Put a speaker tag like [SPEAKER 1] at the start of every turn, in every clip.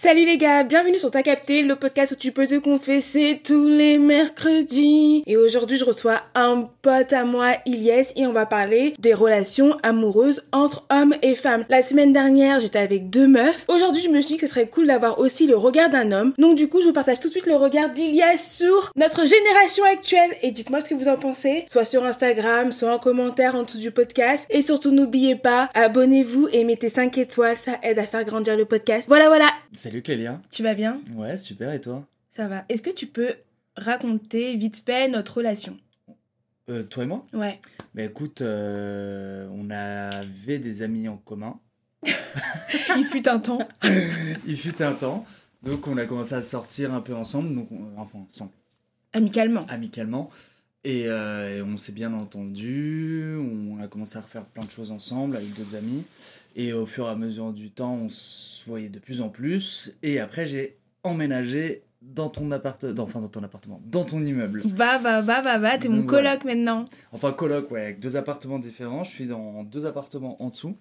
[SPEAKER 1] Salut les gars, bienvenue sur Ta Capté, le podcast où tu peux te confesser tous les mercredis. Et aujourd'hui, je reçois un pote à moi, Ilyes, et on va parler des relations amoureuses entre hommes et femmes. La semaine dernière, j'étais avec deux meufs. Aujourd'hui, je me suis dit que ce serait cool d'avoir aussi le regard d'un homme. Donc du coup, je vous partage tout de suite le regard d'Ilyes sur notre génération actuelle. Et dites-moi ce que vous en pensez, soit sur Instagram, soit en commentaire en dessous du podcast. Et surtout, n'oubliez pas, abonnez-vous et mettez 5 étoiles, ça aide à faire grandir le podcast. Voilà, voilà.
[SPEAKER 2] Salut Clélia.
[SPEAKER 1] Tu vas bien?
[SPEAKER 2] Ouais, super, et toi?
[SPEAKER 1] Ça va. Est-ce que tu peux raconter vite fait notre relation?
[SPEAKER 2] Euh, Toi et moi?
[SPEAKER 1] Ouais.
[SPEAKER 2] Bah écoute, euh, on avait des amis en commun.
[SPEAKER 1] Il fut un temps.
[SPEAKER 2] Il fut un temps. Donc on a commencé à sortir un peu ensemble, donc on- enfin ensemble,
[SPEAKER 1] Amicalement.
[SPEAKER 2] amicalement. Et, euh, et on s'est bien entendu, on a commencé à refaire plein de choses ensemble avec d'autres amis. Et au fur et à mesure du temps, on se voyait de plus en plus. Et après, j'ai emménagé dans ton appartement, enfin dans ton appartement, dans ton immeuble.
[SPEAKER 1] Va, va, va, va, va, t'es mon coloc maintenant.
[SPEAKER 2] Enfin, coloc, ouais, avec deux appartements différents. Je suis dans deux appartements en dessous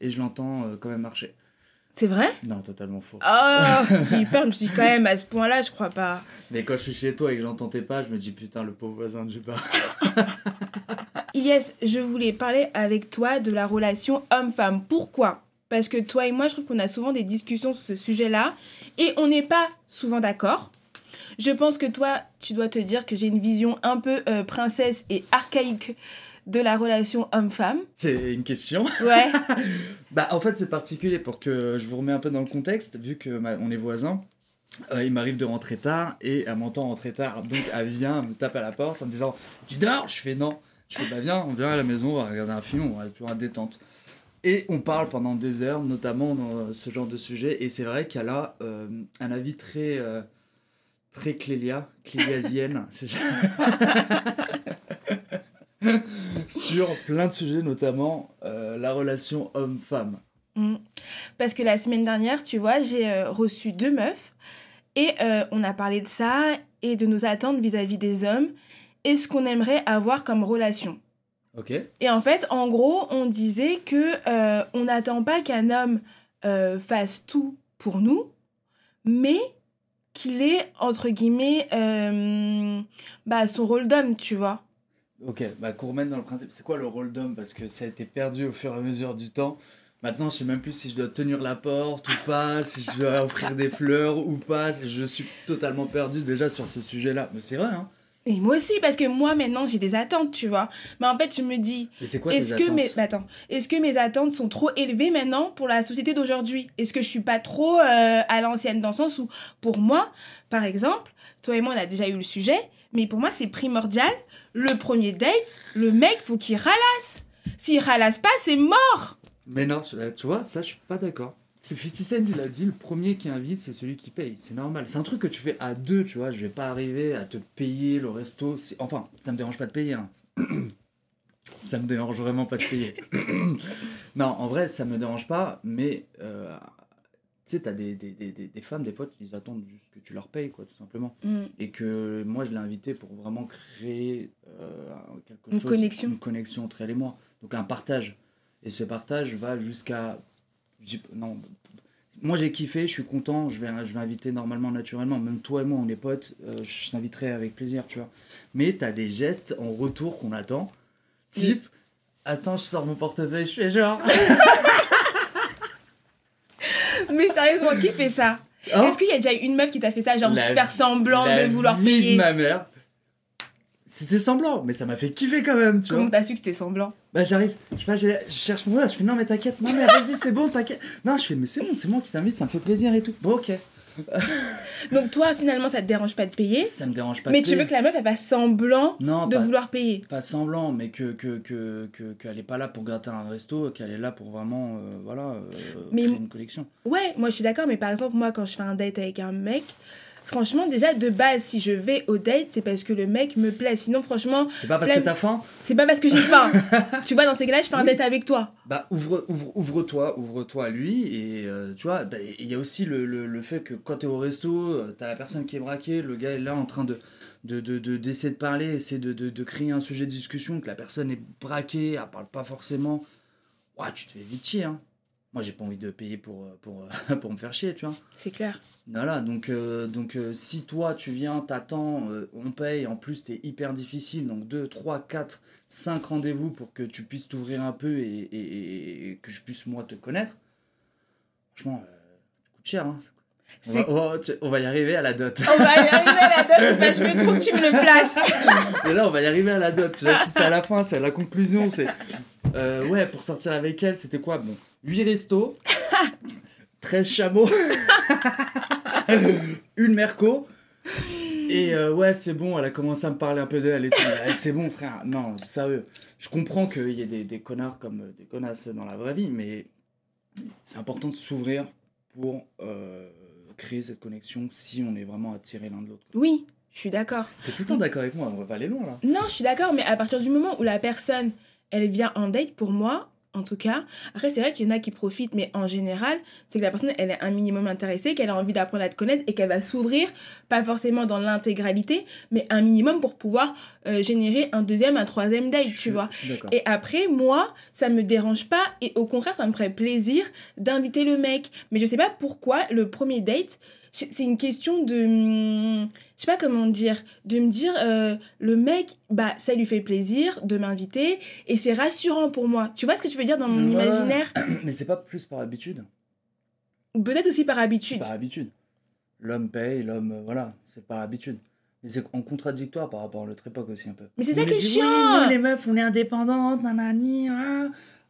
[SPEAKER 2] et je l'entends euh, quand même marcher.
[SPEAKER 1] C'est vrai?
[SPEAKER 2] Non, totalement faux.
[SPEAKER 1] Oh J'ai eu peur, je me suis dit quand même à ce point-là, je crois pas.
[SPEAKER 2] Mais quand je suis chez toi et que j'entends tes pas, je me dis putain, le pauvre voisin de Juba.
[SPEAKER 1] Ilyes, je voulais parler avec toi de la relation homme-femme. Pourquoi? Parce que toi et moi, je trouve qu'on a souvent des discussions sur ce sujet-là et on n'est pas souvent d'accord. Je pense que toi, tu dois te dire que j'ai une vision un peu euh, princesse et archaïque de la relation homme-femme.
[SPEAKER 2] C'est une question.
[SPEAKER 1] Ouais.
[SPEAKER 2] Bah, en fait, c'est particulier pour que je vous remets un peu dans le contexte, vu que on est voisins. euh, il m'arrive de rentrer tard et elle m'entend rentrer tard. Donc elle vient, elle me tape à la porte en me disant Tu dors? Je fais non. Je fais Bah viens, on vient à la maison, on va regarder un film, on va être plus en détente. Et on parle pendant des heures, notamment dans euh, ce genre de sujet. Et c'est vrai qu'elle a euh, un avis très, euh, très clélia, cléliasienne. c'est- sur plein de sujets, notamment euh, la relation homme-femme.
[SPEAKER 1] Mm. Parce que la semaine dernière, tu vois, j'ai reçu deux meufs et on a parlé de ça et de nos attentes vis-à-vis des hommes et ce qu'on aimerait avoir comme relation.
[SPEAKER 2] Ok
[SPEAKER 1] Et en fait, en gros, on disait que euh, on n'attend pas qu'un homme euh, fasse tout pour nous, mais qu'il ait entre guillemets euh, bah, son rôle d'homme, tu vois.
[SPEAKER 2] Ok, bah qu'on remette dans le principe, c'est quoi le rôle d'homme? Parce que ça a été perdu au fur et à mesure du temps. Maintenant, je sais même plus si je dois tenir la porte ou pas, si je dois offrir des fleurs ou pas. Je suis totalement perdu déjà sur ce sujet-là. Mais c'est vrai, hein
[SPEAKER 1] Et moi aussi, parce que moi maintenant j'ai des attentes, tu vois. Mais en fait, je me dis,
[SPEAKER 2] c'est quoi
[SPEAKER 1] Est-ce que mes bah, attends, est-ce que mes attentes sont trop élevées maintenant pour la société d'aujourd'hui? Est-ce que je suis pas trop euh, à l'ancienne dans le sens où pour moi, par exemple, toi et moi on a déjà eu le sujet, mais pour moi c'est primordial. Le premier date, le mec faut qu'il ralasse. S'il ralasse pas, c'est mort.
[SPEAKER 2] Mais non, tu vois, ça, je suis pas d'accord. C'est 50 Cent, il a dit, le premier qui invite, c'est celui qui paye. C'est normal. C'est un truc que tu fais à deux, tu vois. Je vais pas arriver à te payer le resto. Enfin, ça me dérange pas de payer. hein. ça me dérange vraiment pas de payer. non, en vrai, ça me dérange pas, mais euh, tu sais, t'as des, des, des, des- des femmes, des fois, ils attendent juste que tu leur payes, quoi, tout simplement.
[SPEAKER 1] Mm.
[SPEAKER 2] Et que moi, je l'ai invité pour vraiment créer euh, quelque
[SPEAKER 1] Une
[SPEAKER 2] chose.
[SPEAKER 1] connexion.
[SPEAKER 2] Une connexion entre elle et moi. Donc un partage. Et ce partage va jusqu'à. Non. Moi, j'ai kiffé, je suis content, je vais, je vais inviter normalement, naturellement. Même toi et moi, on est potes, euh, je t'inviterai avec plaisir, tu vois. Mais t'as des gestes en retour qu'on attend. Type, attends, je sors mon portefeuille, je fais genre.
[SPEAKER 1] Mais sérieusement, qui fait ça?
[SPEAKER 2] Hein?
[SPEAKER 1] Est-ce qu'il y a déjà une meuf qui t'a fait ça, genre
[SPEAKER 2] La-
[SPEAKER 1] faire semblant
[SPEAKER 2] La
[SPEAKER 1] de vouloir
[SPEAKER 2] vie
[SPEAKER 1] payer?
[SPEAKER 2] de ma mère. C'était semblant, mais ça m'a fait kiffer quand même, tu vois.
[SPEAKER 1] Comment t'as su que c'était semblant
[SPEAKER 2] Bah j'arrive, je, fais, je, je cherche mon je fais non mais t'inquiète, non mais vas-y c'est bon, t'inquiète. Non je fais mais c'est bon, c'est moi qui t'invite, ça me fait plaisir et tout. Bon ok.
[SPEAKER 1] Donc toi, finalement, ça te dérange pas de payer,
[SPEAKER 2] Ça me dérange pas.
[SPEAKER 1] mais
[SPEAKER 2] de
[SPEAKER 1] tu veux que la meuf elle fasse semblant
[SPEAKER 2] Non,
[SPEAKER 1] de
[SPEAKER 2] pas,
[SPEAKER 1] vouloir payer.
[SPEAKER 2] pas semblant, mais que que que que- qu'elle est pas là pour gratter un resto, qu'elle est là pour vraiment euh, voilà euh,
[SPEAKER 1] Mais-
[SPEAKER 2] créer une collection.
[SPEAKER 1] Ouais, moi je suis d'accord, mais par exemple, moi quand je fais un date avec un mec, franchement, déjà de base, si je vais au date, c'est parce que le mec me plaît. Sinon, franchement,
[SPEAKER 2] C'est pas parce que t'as faim
[SPEAKER 1] c'est pas parce que j'ai faim. tu vois, dans ces cas-là, je fais un
[SPEAKER 2] Oui.
[SPEAKER 1] date avec toi.
[SPEAKER 2] Bah ouvre ouvre ouvre-toi, ouvre-toi à lui et euh, tu vois, bah, il y a aussi le, le, le fait que quand t'es au resto, euh, t'as la personne qui est braquée, le gars est là en train de de, de, de- d'essayer de parler, essayer de, de, de créer un sujet de discussion, que la personne est braquée, elle parle pas forcément. Ouais, tu te fais vite chier, hein. Moi j'ai pas envie de payer pour, euh, pour, euh, pour me faire chier, tu vois.
[SPEAKER 1] C'est clair.
[SPEAKER 2] Voilà, donc, euh, donc euh, si toi tu viens, t'attends, euh, on paye, en plus t'es hyper difficile, donc 2, 3, 4, 5 rendez-vous pour que tu puisses t'ouvrir un peu et, et- et- et que je puisse moi te connaître, franchement, euh, ça coûte cher. Hein. On, va, oh, tu- on va y arriver à la dot.
[SPEAKER 1] On va y arriver à la dot, bah, je veux trop que tu me le places.
[SPEAKER 2] Et là, on va y arriver à la dot. Tu vois, c'est à la fin, c'est à la conclusion. C'est ouais, pour sortir avec elle, c'était quoi? Bon, 8 restos, 13 chameaux, une merco. Et euh, ouais, c'est bon, elle a commencé à me parler un peu d'elle et tout. Ouais, c'est bon, frère. Non, sérieux. Je comprends qu'il y ait des, des connards comme euh, des connasses dans la vraie vie, mais c'est important de s'ouvrir pour euh, créer cette connexion si on est vraiment attiré l'un de l'autre.
[SPEAKER 1] Oui, je suis d'accord.
[SPEAKER 2] T'es tout le temps d'accord avec moi, on va pas aller loin là.
[SPEAKER 1] Non, je suis d'accord, mais à partir du moment où la personne, elle vient en date, pour moi, en tout cas, après, c'est vrai qu'il y en a qui profitent, mais en général, c'est que la personne, elle est un minimum intéressée, qu'elle a envie d'apprendre à te connaître et qu'elle va s'ouvrir, pas forcément dans l'intégralité, mais un minimum pour pouvoir euh, générer un deuxième, un troisième date,
[SPEAKER 2] Je
[SPEAKER 1] tu vois. Et après, moi, ça me dérange pas et au contraire, ça me ferait plaisir d'inviter le mec. Mais je sais pas pourquoi le premier date, c'est une question de. hum, Je sais pas comment dire. De me dire, euh, le mec, bah, ça lui fait plaisir de m'inviter et c'est rassurant pour moi. Tu vois ce que je veux dire dans mon
[SPEAKER 2] Ouais.
[SPEAKER 1] imaginaire
[SPEAKER 2] Mais c'est pas plus par habitude.
[SPEAKER 1] Peut-être aussi par habitude.
[SPEAKER 2] par habitude. L'homme paye, l'homme. euh, voilà, c'est par habitude. Mais c'est en contradictoire par rapport à l'autre époque aussi un peu.
[SPEAKER 1] Mais c'est ça qui est chiant.
[SPEAKER 2] Oui, nous, les meufs, on est indépendantes, nanani. Ah,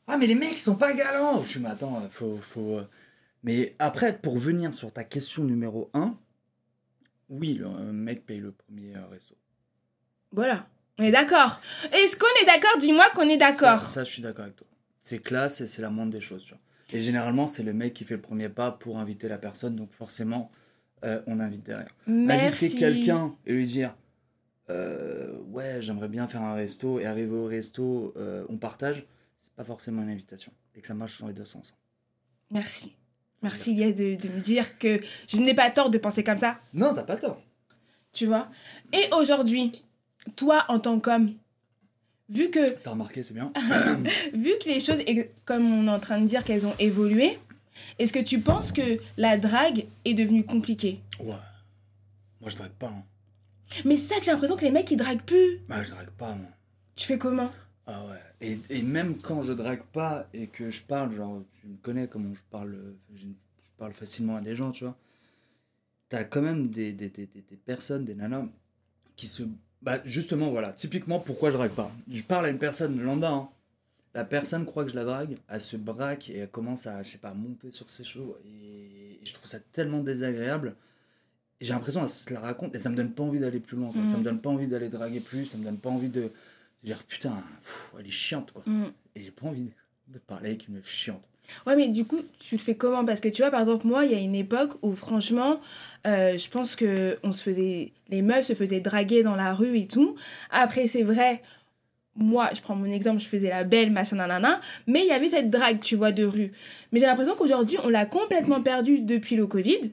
[SPEAKER 2] ah mais les mecs, ils sont pas galants. Je suis, mais attends, faut. faut euh. Mais après, pour venir sur ta question numéro 1, oui, le mec paye le premier resto.
[SPEAKER 1] Voilà. On est d'accord. Est-ce qu'on est d'accord? Dis-moi qu'on est d'accord.
[SPEAKER 2] Ça, ça, je suis d'accord avec toi. C'est classe et c'est la moindre des choses. tu vois. Et généralement, c'est le mec qui fait le premier pas pour inviter la personne, donc forcément, euh, on invite derrière.
[SPEAKER 1] Merci.
[SPEAKER 2] Inviter quelqu'un et lui dire euh, Ouais, j'aimerais bien faire un resto, et arriver au resto, euh, on partage, c'est pas forcément une invitation. Et que ça marche dans les deux sens.
[SPEAKER 1] Merci. Merci, Lies, de, de me dire que je n'ai pas tort de penser comme ça.
[SPEAKER 2] Non, t'as pas tort.
[SPEAKER 1] Tu vois? Et aujourd'hui, toi, en tant qu'homme, vu que,
[SPEAKER 2] T'as remarqué, c'est bien.
[SPEAKER 1] vu que les choses, comme on est en train de dire qu'elles ont évolué, est-ce que tu penses que la drague est devenue compliquée?
[SPEAKER 2] Ouais. Moi, je drague pas. hein.
[SPEAKER 1] Mais c'est ça que j'ai l'impression que les mecs, ils draguent plus.
[SPEAKER 2] Bah, je drague pas, moi.
[SPEAKER 1] Tu fais comment?
[SPEAKER 2] Ah ouais. Et, et même quand je drague pas et que je parle, genre, tu me connais comment je parle, euh, je, je parle facilement à des gens, tu vois. T'as quand même des, des, des, des, personnes, des nanas, qui se. Bah, justement, voilà. Typiquement, pourquoi je drague pas Je parle à une personne lambda, hein. La personne croit que je la drague, elle se braque et elle commence à, je sais pas, monter sur ses chevaux. Et, et je trouve ça tellement désagréable. J'ai l'impression qu'elle se la raconte et ça me donne pas envie d'aller plus loin. quoi. Ça me donne pas envie d'aller draguer plus, ça me donne pas envie de dire putain, pff, elle est chiante quoi.
[SPEAKER 1] Mm.
[SPEAKER 2] Et j'ai pas envie de parler avec une meuf chiante.
[SPEAKER 1] Ouais, mais du coup, tu le fais comment? Parce que tu vois, par exemple, moi, il y a une époque où, franchement, euh, je pense que on se faisait, les meufs se faisaient draguer dans la rue et tout. Après, c'est vrai, moi, je prends mon exemple, je faisais la belle, machin, nanana, mais il y avait cette drague, tu vois, de rue. Mais j'ai l'impression qu'aujourd'hui, on l'a complètement perdue depuis le Covid.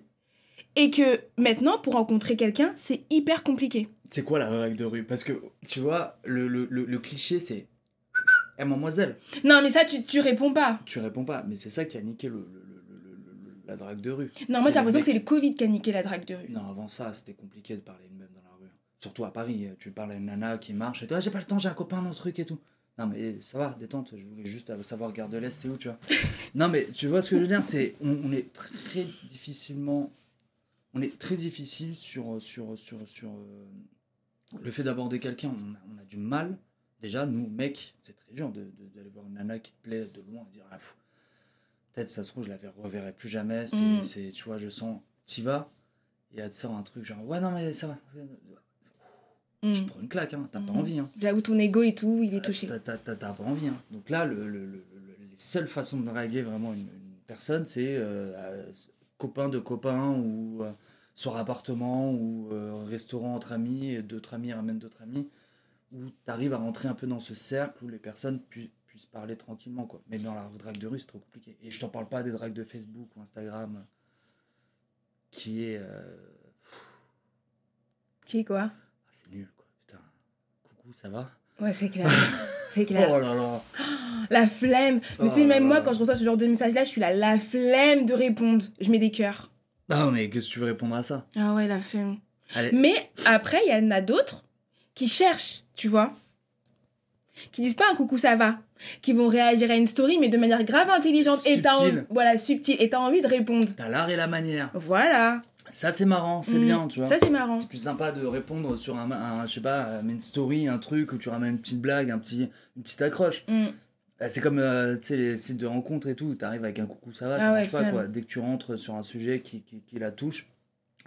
[SPEAKER 1] Et que maintenant, pour rencontrer quelqu'un, c'est hyper compliqué.
[SPEAKER 2] C'est quoi la drague de rue? Parce que tu vois, le, le, le, le cliché c'est Eh mademoiselle,
[SPEAKER 1] Non, mais ça, tu, tu réponds pas.
[SPEAKER 2] tu réponds pas. Mais c'est ça qui a niqué le, la drague de rue.
[SPEAKER 1] Non, moi, j'ai l'impression que c'est le Covid qui a niqué la drague de rue.
[SPEAKER 2] Non, avant ça, c'était compliqué de parler à une meuf dans la rue. Surtout à Paris, tu parles à une nana qui marche et toi, ah, j'ai pas le temps, j'ai un copain dans le truc et tout. Non, mais ça va, détente, je voulais juste savoir Gare de l'Est, c'est où, tu vois. non, mais tu vois ce que je veux dire, c'est on, on est très difficilement. On est très difficile sur, sur, sur, sur euh, le fait d'aborder quelqu'un. On a, on a du mal. Déjà, nous, mecs, c'est très dur de- de- d'aller voir une nana qui te plaît de loin et dire ah, peut-être ça se trouve, je la reverrai plus jamais. C'est,
[SPEAKER 1] Mm.
[SPEAKER 2] tu vois, je sens, t'y vas et elle te sort un truc genre ouais, non, mais ça va.
[SPEAKER 1] Mm.
[SPEAKER 2] Je prends une claque, hein, t'as pas
[SPEAKER 1] Mm.
[SPEAKER 2] envie. Hein.
[SPEAKER 1] J'avoue, ton ego et tout, il est touché.
[SPEAKER 2] T'as- pas envie. Hein. Donc là, le, le- le- le- les seules façons de draguer vraiment une, une personne, c'est euh, euh, copain de copain ou euh, soir appartement ou euh, restaurant entre amis, et d'autres amis ramènent d'autres amis, où t'arrives à rentrer un peu dans ce cercle où les personnes pu- puissent parler tranquillement. Quoi. Mais dans la drague de rue, c'est trop compliqué. Et je t'en parle pas des dragues de Facebook ou Instagram, euh, qui est... euh,
[SPEAKER 1] Qui est quoi?
[SPEAKER 2] Ah, c'est nul, quoi. Putain. Coucou, ça va?
[SPEAKER 1] Ouais, c'est clair. c'est clair.
[SPEAKER 2] Oh là là.
[SPEAKER 1] La flemme. Mais tu sais,
[SPEAKER 2] Oh
[SPEAKER 1] même moi, quand je reçois ce genre de message-là, je suis là, la flemme de répondre. Je mets des cœurs.
[SPEAKER 2] Non, mais qu'est-ce que tu veux répondre à ça?
[SPEAKER 1] Ah ouais, la flemme.
[SPEAKER 2] Allez.
[SPEAKER 1] Mais après, il y en a d'autres qui cherchent, tu vois. Qui disent pas un coucou, ça va. Qui vont réagir à une story, mais de manière grave intelligente. Et t'as voilà, subtil. Et t'as envie de répondre.
[SPEAKER 2] T'as l'art et la manière.
[SPEAKER 1] Voilà.
[SPEAKER 2] Ça, c'est marrant, c'est
[SPEAKER 1] Mm.
[SPEAKER 2] bien, tu vois.
[SPEAKER 1] Ça, c'est marrant.
[SPEAKER 2] C'est plus sympa de répondre sur un, un je sais pas, une story, un truc où tu ramènes une petite blague, un petit, une petite accroche.
[SPEAKER 1] Mm.
[SPEAKER 2] Euh, C'est comme euh, tu les sites de rencontres et tout, t'arrives avec un coucou, ça va, ça
[SPEAKER 1] Ah
[SPEAKER 2] marche
[SPEAKER 1] ouais,
[SPEAKER 2] pas
[SPEAKER 1] flemme.
[SPEAKER 2] quoi. Dès que tu rentres sur un sujet qui, qui, qui la touche,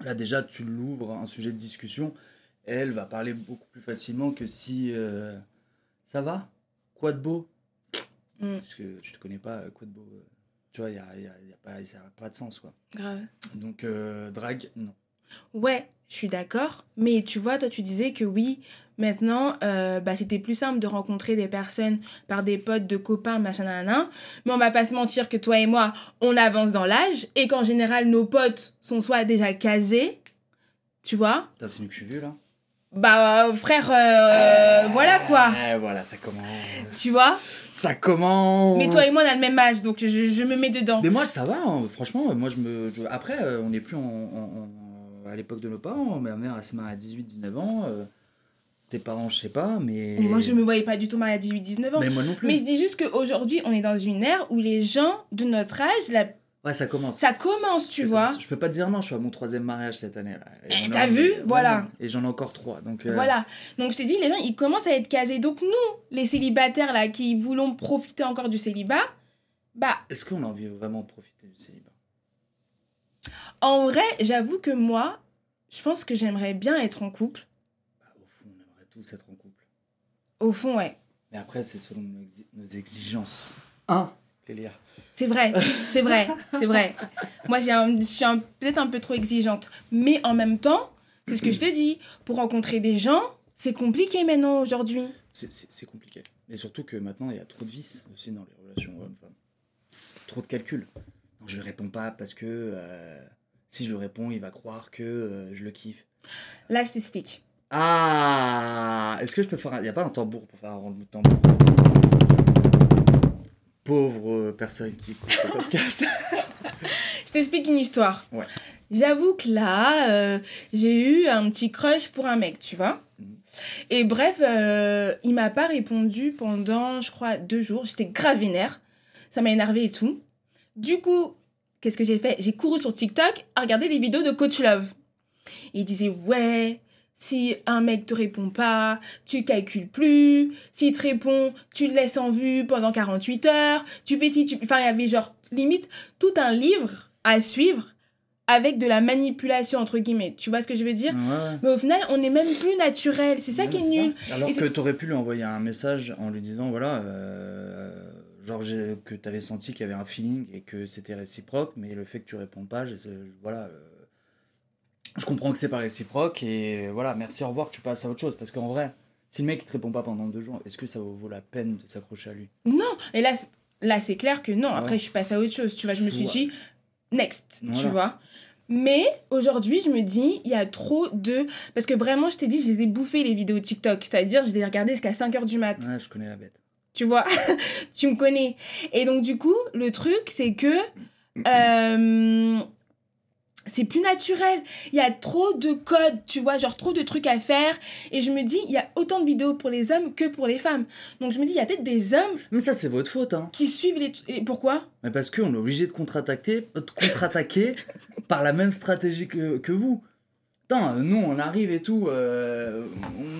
[SPEAKER 2] là déjà tu l'ouvres, un sujet de discussion, elle va parler beaucoup plus facilement que si euh, ça va, quoi de beau?
[SPEAKER 1] Mm.
[SPEAKER 2] Parce que tu te connais pas, euh, quoi de beau, tu vois, il y a, y a- y a pas, ça a pas de sens quoi.
[SPEAKER 1] Grave.
[SPEAKER 2] Donc euh, drague, non.
[SPEAKER 1] Ouais, je suis d'accord. Mais tu vois, toi, tu disais que oui, maintenant, euh, bah, c'était plus simple de rencontrer des personnes par des potes, de copains, machin, nan, Mais on va pas se mentir que toi et moi, on avance dans l'âge et qu'en général, nos potes sont soit déjà casés, tu vois.
[SPEAKER 2] T'as c'est suis vu là
[SPEAKER 1] Bah, euh, frère, euh, voilà quoi.
[SPEAKER 2] Voilà, ça commence.
[SPEAKER 1] Tu vois?
[SPEAKER 2] Ça commence.
[SPEAKER 1] Mais toi et moi, on a le même âge, donc je, je me mets dedans.
[SPEAKER 2] Mais moi, ça va, hein, franchement. Moi, je me. je- Après, on n'est plus en- à l'époque de nos parents. Ma mère, elle s'est mariée à 18-19 ans. euh, tes parents, je sais pas, mais.
[SPEAKER 1] Mais Moi, je me voyais pas du tout mariée à 18-19 ans.
[SPEAKER 2] Mais moi non plus.
[SPEAKER 1] Mais je dis juste qu'aujourd'hui, on est dans une ère où les gens de notre âge, la...
[SPEAKER 2] Ouais, ça commence.
[SPEAKER 1] ça commence, tu vois.
[SPEAKER 2] Je peux pas te dire non, je suis à mon troisième mariage cette année. Là. Et
[SPEAKER 1] Eh, t'as vu Voilà.
[SPEAKER 2] Et j'en ai encore trois. Donc, euh,
[SPEAKER 1] Voilà. Donc je t'ai dit, les gens, ils commencent à être casés. Donc nous, les célibataires là, qui voulons profiter encore du célibat, bah,
[SPEAKER 2] Est-ce qu'on a envie vraiment de profiter du célibat?
[SPEAKER 1] En vrai, j'avoue que moi, je pense que j'aimerais bien être en couple.
[SPEAKER 2] Bah, Au fond, on aimerait tous être en couple.
[SPEAKER 1] Au fond, ouais.
[SPEAKER 2] Mais après, c'est selon nos, exi- nos exigences. Un, Clélia.
[SPEAKER 1] C'est vrai, c'est vrai, c'est vrai. Moi, j'ai un- je suis un- peut-être un peu trop exigeante. Mais en même temps, c'est ce que je te dis. Pour rencontrer des gens, c'est compliqué maintenant, aujourd'hui.
[SPEAKER 2] C'est- compliqué. Mais surtout que maintenant, il y a trop de vices aussi dans les relations hommes-femmes. Trop de calculs. Non, je ne réponds pas parce que euh, si je réponds, il va croire que euh, je le kiffe.
[SPEAKER 1] Là, je t'explique.
[SPEAKER 2] Ah Est-ce que je peux faire un... Il n'y a pas un tambour pour faire un rond de tambour? Pauvre euh, personne qui écoute ce podcast.
[SPEAKER 1] Je t'explique une histoire.
[SPEAKER 2] Ouais.
[SPEAKER 1] J'avoue que là, euh, j'ai eu un petit crush pour un mec, tu vois.
[SPEAKER 2] Mhm.
[SPEAKER 1] Et bref, euh, il m'a pas répondu pendant, je crois, deux jours. J'étais grave vénère. Ça m'a énervé et tout. Du coup, qu'est-ce que j'ai fait? J'ai couru sur TikTok à regarder des vidéos de Coach Love. Et il disait, ouais, si un mec te répond pas, tu calcules plus. S'il te répond, tu le laisses en vue pendant 48 heures. Tu fais si tu... Enfin, il y avait genre, limite, tout un livre à suivre avec de la manipulation, entre guillemets. Tu vois ce que je veux dire?
[SPEAKER 2] Ouais.
[SPEAKER 1] Mais au final, on est même plus naturel. C'est ça
[SPEAKER 2] Ouais,
[SPEAKER 1] qui est nul.
[SPEAKER 2] ça. Alors
[SPEAKER 1] Et
[SPEAKER 2] que tu aurais pu lui envoyer un message en lui disant voilà, euh, genre que tu avais senti qu'il y avait un feeling et que c'était réciproque, mais le fait que tu réponds pas, je, voilà, euh, je comprends que c'est pas réciproque et voilà, merci, au revoir, tu passes à autre chose. Parce qu'en vrai, si le mec il te répond pas pendant deux jours, est-ce que ça vaut, la peine de s'accrocher à lui?
[SPEAKER 1] Non. Et là, c'est- là c'est clair que non. Après,
[SPEAKER 2] Ouais.
[SPEAKER 1] je suis passée à autre chose. Tu vois, je me suis dit, next. Tu vois mais aujourd'hui, je me dis, il y a trop de... Parce que vraiment, je t'ai dit, je les ai bouffées, les vidéos TikTok. C'est-à-dire, je les ai regardées jusqu'à 5h du mat.
[SPEAKER 2] Ouais, je connais la bête.
[SPEAKER 1] Tu vois Tu me connais. Et donc, du coup, le truc, c'est que... euh, c'est plus naturel. Il y a trop de codes, tu vois, genre trop de trucs à faire. Et je me dis, il y a autant de vidéos pour les hommes que pour les femmes. Donc je me dis, il y a peut-être des hommes
[SPEAKER 2] Mais ça, c'est votre faute, hein.
[SPEAKER 1] qui suivent les... et pourquoi?
[SPEAKER 2] Mais parce qu'on est obligé de contre-attaquer par la même stratégie que, que vous. Putain, nous, on arrive et tout, euh,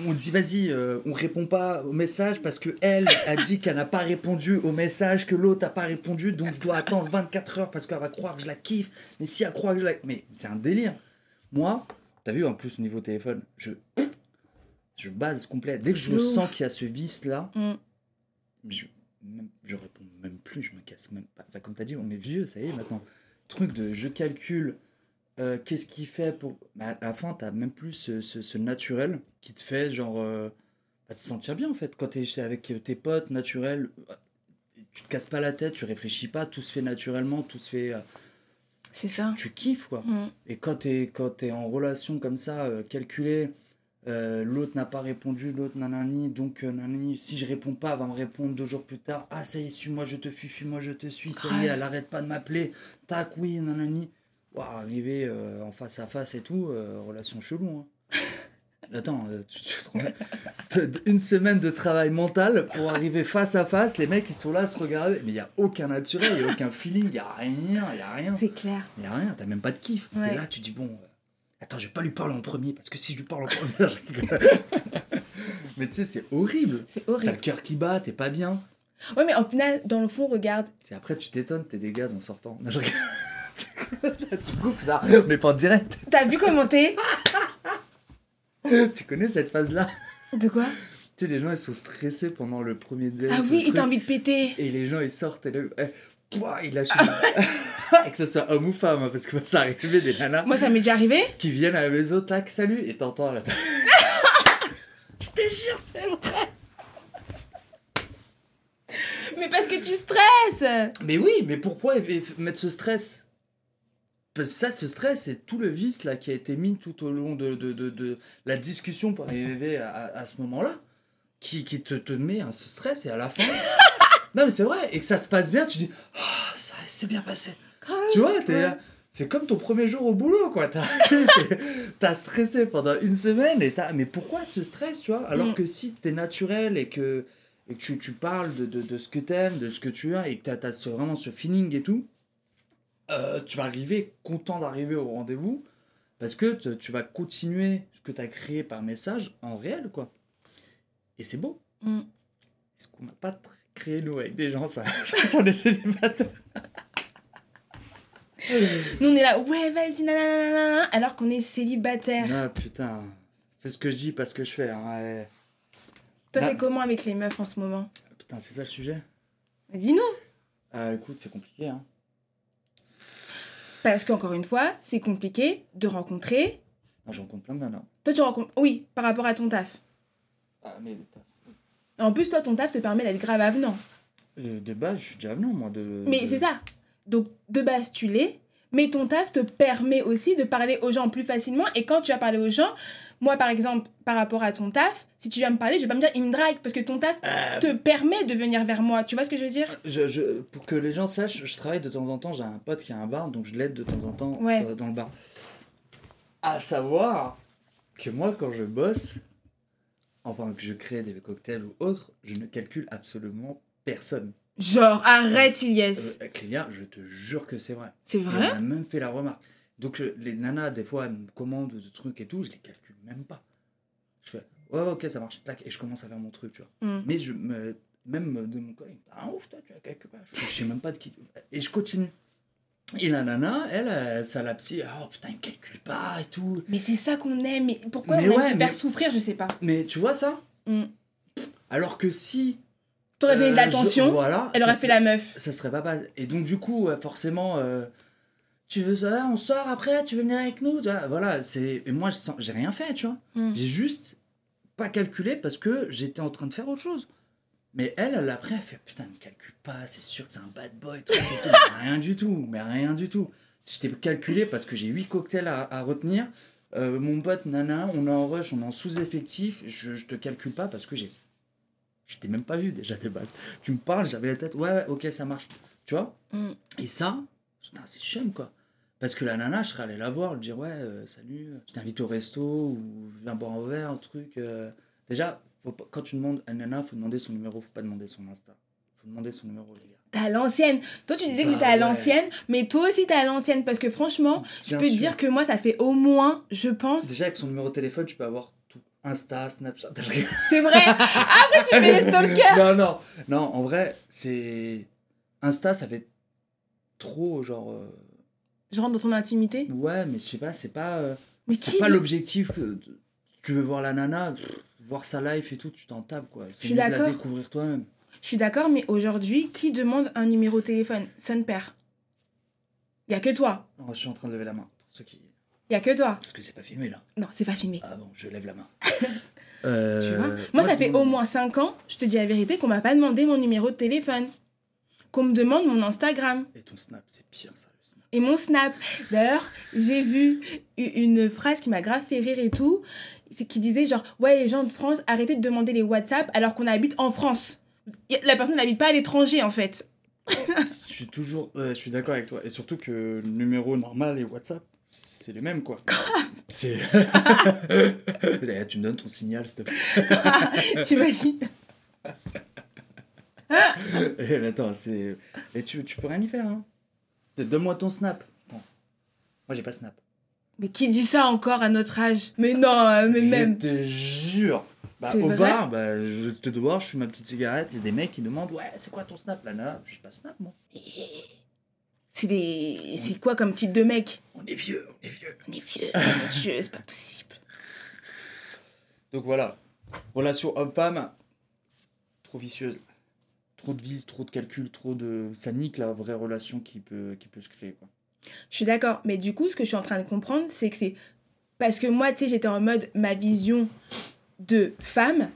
[SPEAKER 2] on dit vas-y, euh, on répond pas au message parce que elle a dit qu'elle n'a pas répondu au message, que l'autre n'a pas répondu, donc je dois attendre 24 heures parce qu'elle va croire que je la kiffe. Mais si elle croit que je la... Mais c'est un délire. Moi, t'as vu en plus au niveau téléphone, je... Je base complet. Dès que je
[SPEAKER 1] ouf.
[SPEAKER 2] sens qu'il y a ce vice-là,
[SPEAKER 1] Mm.
[SPEAKER 2] je, même, je réponds même plus, je me casse même pas. Bah, comme tu as dit, on est vieux, ça y est maintenant. Truc de je calcule, euh, qu'est-ce qu'il fait pour. Bah, à la fin, tu même plus ce, ce- ce naturel qui te fait genre. euh, bah, te sentir bien en fait. Quand tu es avec tes potes, naturel, euh, tu te casses pas la tête, tu réfléchis pas, tout se fait naturellement, tout se fait. euh,
[SPEAKER 1] C'est ça.
[SPEAKER 2] tu kiffes quoi.
[SPEAKER 1] Mm.
[SPEAKER 2] Et quand tu es, quand t'es en relation comme ça, euh, calculée, euh, l'autre n'a pas répondu, l'autre nanani, donc euh, nanani, si je réponds pas, elle va me répondre deux jours plus tard. Ah, ça y est, suis-moi, je te fuis, fuis-moi, je te suis, ça y est, elle arrête pas de m'appeler. Tac, oui, nanani. Ouah, arriver euh, en face à face et tout, euh, relation chelou. Hein. Attends, euh, tu, tu te une semaine de travail mental pour arriver face à face, les mecs ils sont là à se regarder, mais il n'y a aucun naturel, il n'y a aucun feeling, il n'y a rien, il n'y a rien.
[SPEAKER 1] C'est clair.
[SPEAKER 2] Il n'y a rien, t'as même pas de kiff.
[SPEAKER 1] Ouais.
[SPEAKER 2] T'es là, tu dis bon, attends, je vais pas lui parler en premier parce que si je lui parle en premier, je mais tu sais, c'est horrible.
[SPEAKER 1] C'est
[SPEAKER 2] T'as
[SPEAKER 1] horrible.
[SPEAKER 2] le cœur qui bat, t'es pas bien.
[SPEAKER 1] Ouais, mais au final, dans le fond, regarde.
[SPEAKER 2] C'est après, tu t'étonnes, t'es des gaz en sortant. Non, je rigole. Tu coupes ça, mais pas en direct.
[SPEAKER 1] T'as vu comment t'es
[SPEAKER 2] tu connais cette phase-là?
[SPEAKER 1] De quoi?
[SPEAKER 2] Tu sais, les gens ils sont stressés pendant le premier date.
[SPEAKER 1] Ah oui, il
[SPEAKER 2] truc,
[SPEAKER 1] t'a envie de péter.
[SPEAKER 2] Et les gens ils sortent et le. eh, pouah, ils lâchent Et que ce soit homme ou femme, hein, parce que moi, ça arrivait des nanas
[SPEAKER 1] Moi, ça m'est déjà arrivé.
[SPEAKER 2] qui viennent à la maison, tac, salut, et t'entends là. Je te jure, c'est vrai.
[SPEAKER 1] Mais parce que tu stresses.
[SPEAKER 2] Mais oui, mais pourquoi mettre ce stress? Ça, ce stress, c'est tout le vice là qui a été mis tout au long de, de, de, de la discussion pour arriver à, à ce moment-là, qui, qui te, te met à ce stress et à la fin. non, mais c'est vrai, et que ça se passe bien, tu dis, ah, ça c'est bien passé. Tu vois, t'es là. C'est comme ton premier jour au boulot, quoi. T'as stressé pendant une semaine et t'as. Mais pourquoi ce stress, tu vois? Alors
[SPEAKER 1] Mm.
[SPEAKER 2] que si t'es naturel et que, et que tu, tu parles de, de, de ce que t'aimes, de ce que tu as et que t'as as vraiment ce feeling et tout, euh, tu vas arriver content d'arriver au rendez-vous parce que te- tu vas continuer ce que t'as créé par message en réel, quoi. Et c'est beau.
[SPEAKER 1] Mm.
[SPEAKER 2] Est-ce qu'on n'a pas créé, nous, avec des gens, ça, sont des célibataires
[SPEAKER 1] Nous, on est là, ouais, vas-y, nanana, alors qu'on est célibataire.
[SPEAKER 2] Ah putain, fais ce que je dis, pas ce que je fais. hein.
[SPEAKER 1] Toi,
[SPEAKER 2] Bah-
[SPEAKER 1] c'est comment avec les meufs en ce moment?
[SPEAKER 2] Putain, c'est ça le sujet?
[SPEAKER 1] Dis-nous.
[SPEAKER 2] Ah écoute, c'est compliqué. Hein.
[SPEAKER 1] Parce qu'encore une fois, c'est compliqué de rencontrer.
[SPEAKER 2] Non, j'en compte plein de nanas.
[SPEAKER 1] Toi, tu rencontres. Oui, par rapport à ton taf.
[SPEAKER 2] Ah, mais
[SPEAKER 1] Et en plus, toi, ton taf te permet d'être grave avenant.
[SPEAKER 2] euh, de base, je suis déjà avenant, moi. De,
[SPEAKER 1] Mais
[SPEAKER 2] de-
[SPEAKER 1] c'est ça. Donc, de base, tu l'es. Mais ton taf te permet aussi de parler aux gens plus facilement. Et quand tu vas parler aux gens, moi, par exemple, par rapport à ton taf, si tu viens me parler, je vais pas me dire, il me drague. Parce que ton taf
[SPEAKER 2] Euh,
[SPEAKER 1] te permet de venir vers moi. Tu vois ce que je veux dire?
[SPEAKER 2] Je, je- pour que les gens sachent, je travaille de temps en temps. J'ai un pote qui a un bar, donc je l'aide de temps en temps
[SPEAKER 1] Ouais.
[SPEAKER 2] euh, dans le bar. À savoir que moi, quand je bosse, enfin que je crée des cocktails ou autres, je ne calcule absolument personne.
[SPEAKER 1] Genre, arrête, Ilyes.
[SPEAKER 2] Euh, Clélia, je te jure que c'est vrai.
[SPEAKER 1] C'est
[SPEAKER 2] Et
[SPEAKER 1] vrai?
[SPEAKER 2] On a même fait la remarque. Donc les nanas, des fois, elles me commandent des trucs et tout, je les calcule même pas. Je fais, ouais, ok, ça marche, tac, et je commence à faire mon truc, tu vois.
[SPEAKER 1] Mm.
[SPEAKER 2] Mais je me, même de mon collègue, ah ouf, toi, tu as quelque part. Je, je sais même pas de qui. Et je continue. Et la nana, elle, ça la psy, oh putain, il me calcule pas et tout.
[SPEAKER 1] Mais c'est ça qu'on aime. Mais pourquoi
[SPEAKER 2] Mais
[SPEAKER 1] on aime se
[SPEAKER 2] mais-
[SPEAKER 1] faire souffrir Je sais pas.
[SPEAKER 2] Mais tu vois ça
[SPEAKER 1] Mm.
[SPEAKER 2] Alors que si.
[SPEAKER 1] T'aurais donné de
[SPEAKER 2] euh,
[SPEAKER 1] l'attention,
[SPEAKER 2] Voilà.
[SPEAKER 1] elle aurait fait la meuf.
[SPEAKER 2] ça serait pas mal. Et donc, du coup, forcément, euh, tu veux ça, on sort après, tu veux venir avec nous tu vois, Voilà, c'est. Et moi, j'ai rien fait, tu vois.
[SPEAKER 1] Mm.
[SPEAKER 2] J'ai juste pas calculé parce que j'étais en train de faire autre chose. Mais elle, elle après, elle fait Putain, ne calcule pas, c'est sûr que c'est un bad boy, tout. Rien du tout, mais rien du tout. J'étais calculé parce que j'ai 8 cocktails à, à retenir. Euh, mon pote, nana, on est en rush, on est en sous-effectif. Je, je te calcule pas parce que j'ai. Je t'ai même pas vu déjà de base. Tu me parles, j'avais la tête, ouais, ouais, ok, ça marche. Tu vois?
[SPEAKER 1] Mm.
[SPEAKER 2] Et ça, c'est chum quoi. Parce que la nana, je serais allé la voir, lui dire ouais, euh, salut, je t'invite au resto ou viens boire un verre, un truc. euh. Déjà, faut pas- quand tu demandes à une nana, faut demander son numéro, faut pas demander son Insta. Faut demander son numéro, les gars.
[SPEAKER 1] T'es à l'ancienne. Toi, tu disais que
[SPEAKER 2] Bah
[SPEAKER 1] j'étais à
[SPEAKER 2] ouais.
[SPEAKER 1] l'ancienne, mais toi aussi, t'es à l'ancienne. Parce que franchement, je peux te dire que moi, ça fait au moins, je pense.
[SPEAKER 2] Déjà, avec son numéro de téléphone, tu peux avoir tout. Insta, Snapchat.
[SPEAKER 1] C'est vrai. Après, tu fais le stalker.
[SPEAKER 2] non, non, non, en vrai, c'est. Insta, ça fait trop, genre. euh,
[SPEAKER 1] Je rentre dans ton intimité.
[SPEAKER 2] Ouais, mais je sais pas, c'est pas. euh,
[SPEAKER 1] Mais
[SPEAKER 2] C'est pas
[SPEAKER 1] dit-
[SPEAKER 2] l'objectif que tu veux voir la nana, pff, voir sa life et tout, tu t'en tapes quoi.
[SPEAKER 1] Je
[SPEAKER 2] C'est
[SPEAKER 1] suis
[SPEAKER 2] mieux de la
[SPEAKER 1] d'accord.
[SPEAKER 2] découvrir toi-même.
[SPEAKER 1] Je suis d'accord, mais aujourd'hui, qui demande un numéro de téléphone? Son père. Y a que toi.
[SPEAKER 2] Non, je suis en train de lever la main pour ceux qui.
[SPEAKER 1] Y a que toi.
[SPEAKER 2] Parce que c'est pas filmé là.
[SPEAKER 1] Non, c'est pas filmé.
[SPEAKER 2] Ah bon, je lève la main. Euh,
[SPEAKER 1] Tu vois? Moi, ça fait
[SPEAKER 2] demande-
[SPEAKER 1] au moins 5 ans, je te dis la vérité, qu'on m'a pas demandé mon numéro de téléphone. Qu'on me demande mon Instagram.
[SPEAKER 2] Et ton snap, c'est pire ça.
[SPEAKER 1] Et mon Snap. D'ailleurs, j'ai vu une phrase qui m'a grave fait rire et tout, c'est qui disait genre ouais les gens de France arrêtez de demander les WhatsApp alors qu'on habite en France. La personne n'habite pas à l'étranger en fait.
[SPEAKER 2] Je suis toujours. je suis d'accord avec toi. Et surtout que le numéro normal et WhatsApp, c'est les mêmes, quoi. c'est. Eh, tu me donnes ton signal, s'il te plaît.
[SPEAKER 1] T'imagines
[SPEAKER 2] Eh, mais attends, c'est. Et tu, tu peux rien y faire, hein. Donne-moi ton Snap. Attends. Moi, j'ai pas Snap.
[SPEAKER 1] Mais qui dit ça encore à notre âge? Mais non, euh, mais même.
[SPEAKER 2] Je te jure. Bah, au
[SPEAKER 1] vrai?
[SPEAKER 2] bar, bah, je te dehors, je fume ma petite cigarette, il y a des mecs qui demandent Ouais, c'est quoi ton Snap? Là, là J'ai pas Snap, moi.
[SPEAKER 1] C'est des. C'est quoi comme type de mec?
[SPEAKER 2] On est vieux, on est vieux.
[SPEAKER 1] On est vieux, mon Dieu, c'est pas possible.
[SPEAKER 2] Donc voilà. Relation homme-femme, trop vicieuse. Trop de vis, trop de calculs, trop de. Ça nique la vraie relation qui peut, qui peut se créer, quoi.
[SPEAKER 1] Je suis d'accord, mais du coup, ce que je suis en train de comprendre, c'est que c'est. Parce que moi, tu sais, j'étais en mode ma vision de femme,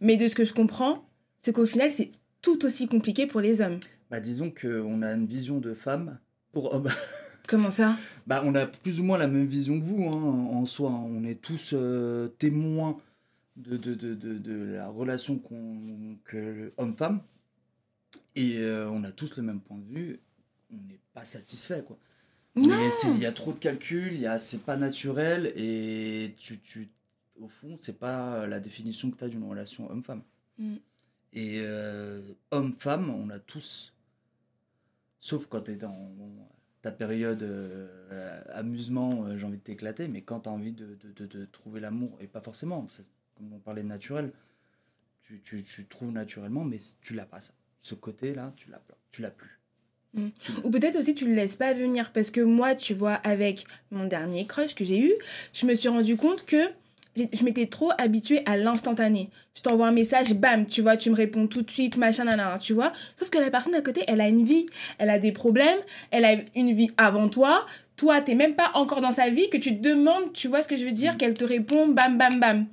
[SPEAKER 1] mais de ce que je comprends, c'est qu'au final, c'est tout aussi compliqué pour les hommes.
[SPEAKER 2] Bah, disons qu'on a une vision de femme pour homme.
[SPEAKER 1] Comment ça?
[SPEAKER 2] Bah, on a plus ou moins la même vision que vous, hein, en soi. On est tous euh, témoins de, de, de, de, de la relation qu'on, que homme-femme. Et euh, on a tous le même point de vue. On n'est pas satisfait, quoi. Il y a trop de calculs, c'est pas naturel, et tu, tu, au fond, c'est pas la définition que tu as d'une relation homme-femme.
[SPEAKER 1] Mm.
[SPEAKER 2] Et euh, homme-femme, on a tous, sauf quand tu es dans ta période euh, amusement, euh, j'ai envie de t'éclater, mais quand tu as envie de, de, de- de trouver l'amour, et pas forcément, comme on parlait de naturel, tu, tu, tu trouves naturellement, mais tu l'as pas ça. Ce côté-là, tu l'as tu l'as plus.
[SPEAKER 1] Mm.
[SPEAKER 2] Tu l'as-
[SPEAKER 1] Ou peut-être aussi tu le laisses pas venir parce que moi, tu vois, avec mon dernier crush que j'ai eu, je me suis rendu compte que je m'étais trop habituée à l'instantané. Je t'envoie un message, bam, tu vois, tu me réponds tout de suite, machin, nanana, tu vois. Sauf que la personne à côté, elle a une vie, elle a des problèmes, elle a une vie avant toi. Toi, t'es même pas encore dans sa vie, que tu te demandes, tu vois ce que je veux dire, qu'elle te répond, bam, bam, bam.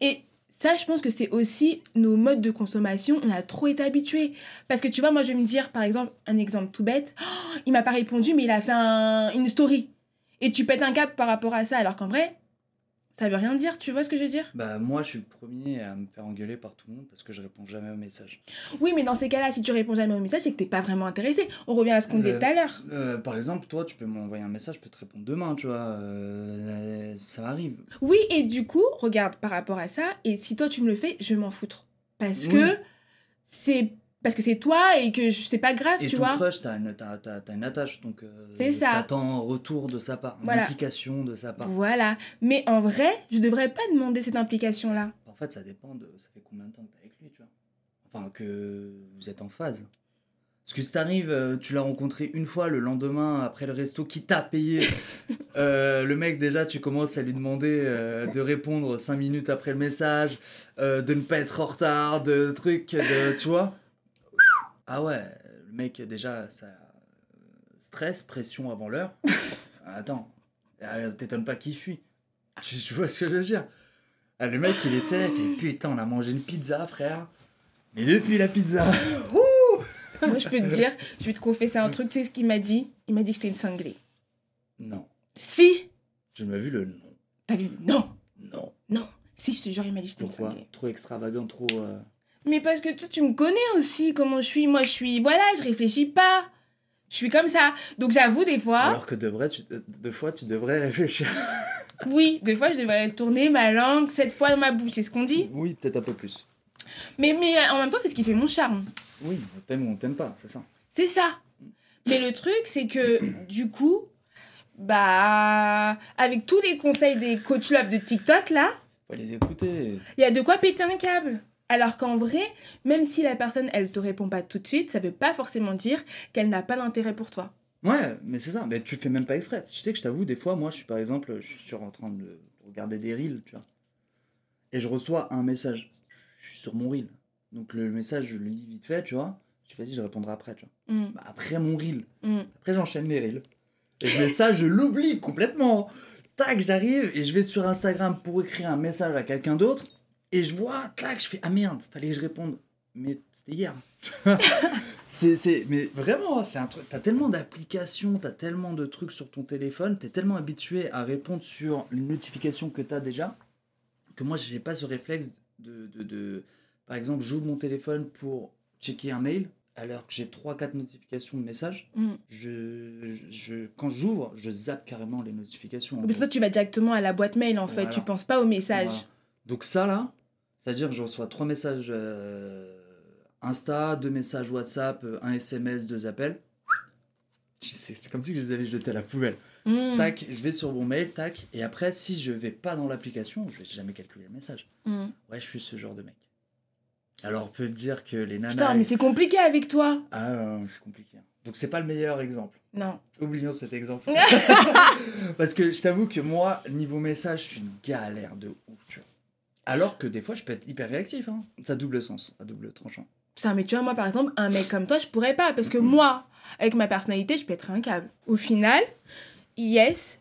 [SPEAKER 1] Et ça, je pense que c'est aussi nos modes de consommation. On a trop été habitués. Parce que tu vois, moi, je vais me dire, par exemple, un exemple tout bête. Il m'a pas répondu, mais il a fait un- une story. Et tu pètes un cap par rapport à ça, alors qu'en vrai, ça veut rien dire. Tu vois ce que je veux dire?
[SPEAKER 2] Bah moi je suis le premier à me faire engueuler par tout le monde parce que je réponds jamais aux messages.
[SPEAKER 1] Oui, mais dans ces cas-là, si tu réponds jamais au message, c'est que t'es pas vraiment intéressé. On revient à ce qu'on disait
[SPEAKER 2] Euh,
[SPEAKER 1] tout à l'heure.
[SPEAKER 2] Euh, par exemple, toi tu peux m'envoyer un message, je peux te répondre demain, tu vois. euh, ça m'arrive.
[SPEAKER 1] Oui, et du coup, regarde par rapport à ça, et si toi tu me le fais, je m'en foutre. Parce
[SPEAKER 2] Oui.
[SPEAKER 1] que c'est parce que c'est toi et que c'est pas grave,
[SPEAKER 2] Et
[SPEAKER 1] tu
[SPEAKER 2] ton
[SPEAKER 1] vois.
[SPEAKER 2] crush, t'as une, t'as, t'as- t'as une attache, donc euh,
[SPEAKER 1] ça.
[SPEAKER 2] t'attends un retour de sa part, une implication de sa part.
[SPEAKER 1] Voilà. Mais en vrai, je devrais pas demander cette implication-là.
[SPEAKER 2] En fait, ça dépend de. Ça fait combien de temps que t'es avec lui, tu vois. Enfin, que vous êtes en phase. Parce que si t'arrives, euh, tu l'as rencontré une fois le lendemain après le resto, qui t'a payé euh, Le mec, déjà, tu commences à lui demander euh, de répondre 5 minutes après le message, de ne pas être en retard, de trucs, de, tu vois Ah ouais, le mec, déjà, ça. Stress, pression avant l'heure. Attends, euh, t'étonnes pas qu'il fuit. Tu, tu vois ce que je veux dire? Ah, le mec, il était, il fait putain, on a mangé une pizza, frère. Mais depuis la pizza, ouh
[SPEAKER 1] Moi, je peux te dire, je vais te confesser un truc. Tu sais ce qu'il m'a dit? Il m'a dit que j'étais une cinglée.
[SPEAKER 2] Non,
[SPEAKER 1] Si
[SPEAKER 2] je m'as vu le non.
[SPEAKER 1] T'as vu Non
[SPEAKER 2] Non.
[SPEAKER 1] Non Si, je te jure, il m'a dit que j'étais une
[SPEAKER 2] Pourquoi?
[SPEAKER 1] cinglée.
[SPEAKER 2] Trop extravagant, trop. euh,
[SPEAKER 1] Mais parce que tu, tu me connais aussi, comment je suis. Moi, je suis. Voilà, je réfléchis pas. Je suis comme ça. Donc, j'avoue, des fois,
[SPEAKER 2] Alors que de vrai, tu, euh, deux fois, tu devrais réfléchir.
[SPEAKER 1] oui, des fois, je devrais tourner ma langue sept fois dans ma bouche. C'est ce qu'on dit.
[SPEAKER 2] Oui, peut-être un peu plus.
[SPEAKER 1] Mais, mais en même temps, c'est ce qui fait mon charme.
[SPEAKER 2] Oui, on t'aime ou on t'aime pas, c'est ça.
[SPEAKER 1] C'est ça. Mais le truc, c'est que du coup, bah, avec tous les conseils des coach love de TikTok, là,
[SPEAKER 2] Faut les écouter.
[SPEAKER 1] il y a de quoi péter un câble. Alors qu'en vrai, même si la personne, elle te répond pas tout de suite, ça veut pas forcément dire qu'elle n'a pas d'intérêt pour toi.
[SPEAKER 2] Ouais, mais c'est ça. Mais tu le fais même pas exprès. Tu sais que je t'avoue, des fois, moi, je suis par exemple, je suis sur- en train de regarder des reels, tu vois. Et je reçois un message. Je suis sur mon reel. Donc le message, je le lis vite fait, tu vois. Je dis, vas-y, je répondrai après, tu vois.
[SPEAKER 1] Mm,
[SPEAKER 2] Bah, après mon reel.
[SPEAKER 1] mm.
[SPEAKER 2] Après, j'enchaîne les reels. Et je mets ça, je l'oublie complètement. Tac, j'arrive et je vais sur Instagram pour écrire un message à quelqu'un d'autre. Et je vois, tac, je fais, ah merde, fallait que je réponde. mais c'était hier. c'est, mais vraiment, c'est un truc. T'as tellement d'applications, t'as tellement de trucs sur ton téléphone, t'es tellement habitué à répondre sur les notifications que t'as déjà, que moi, je n'ai pas ce réflexe de, de, de. Par exemple, j'ouvre mon téléphone pour checker un mail, alors que j'ai 3-4 notifications de messages.
[SPEAKER 1] Mm.
[SPEAKER 2] Je, je, quand j'ouvre, je zappe carrément les notifications.
[SPEAKER 1] Parce que toi, tu vas directement à la boîte mail en fait, tu penses pas au message.
[SPEAKER 2] Voilà. Donc ça là, c'est-à-dire que je reçois trois messages euh, Insta, deux messages WhatsApp, euh, un SMS, deux appels. C'est comme si je les avais jetés à la poubelle.
[SPEAKER 1] Mm.
[SPEAKER 2] Tac, je vais sur mon mail, tac, et après si je vais pas dans l'application, je vais jamais calculer le message.
[SPEAKER 1] Mm.
[SPEAKER 2] Ouais, je suis ce genre de mec. Alors on peut dire que les nanas...
[SPEAKER 1] Putain, mais c'est compliqué avec toi.
[SPEAKER 2] Ah, c'est compliqué. hein. Donc c'est pas le meilleur exemple.
[SPEAKER 1] Non.
[SPEAKER 2] Oublions cet exemple. Parce que je t'avoue que moi, niveau message, je suis une galère de ouf. tu vois. Alors que des fois, je peux être hyper réactif. Hein. Ça a double sens, à double tranchant.
[SPEAKER 1] Putain, mais tu vois, moi par exemple, un mec comme toi, je pourrais pas. Parce que moi, avec ma personnalité, je pèterais un câble. Au final, yes,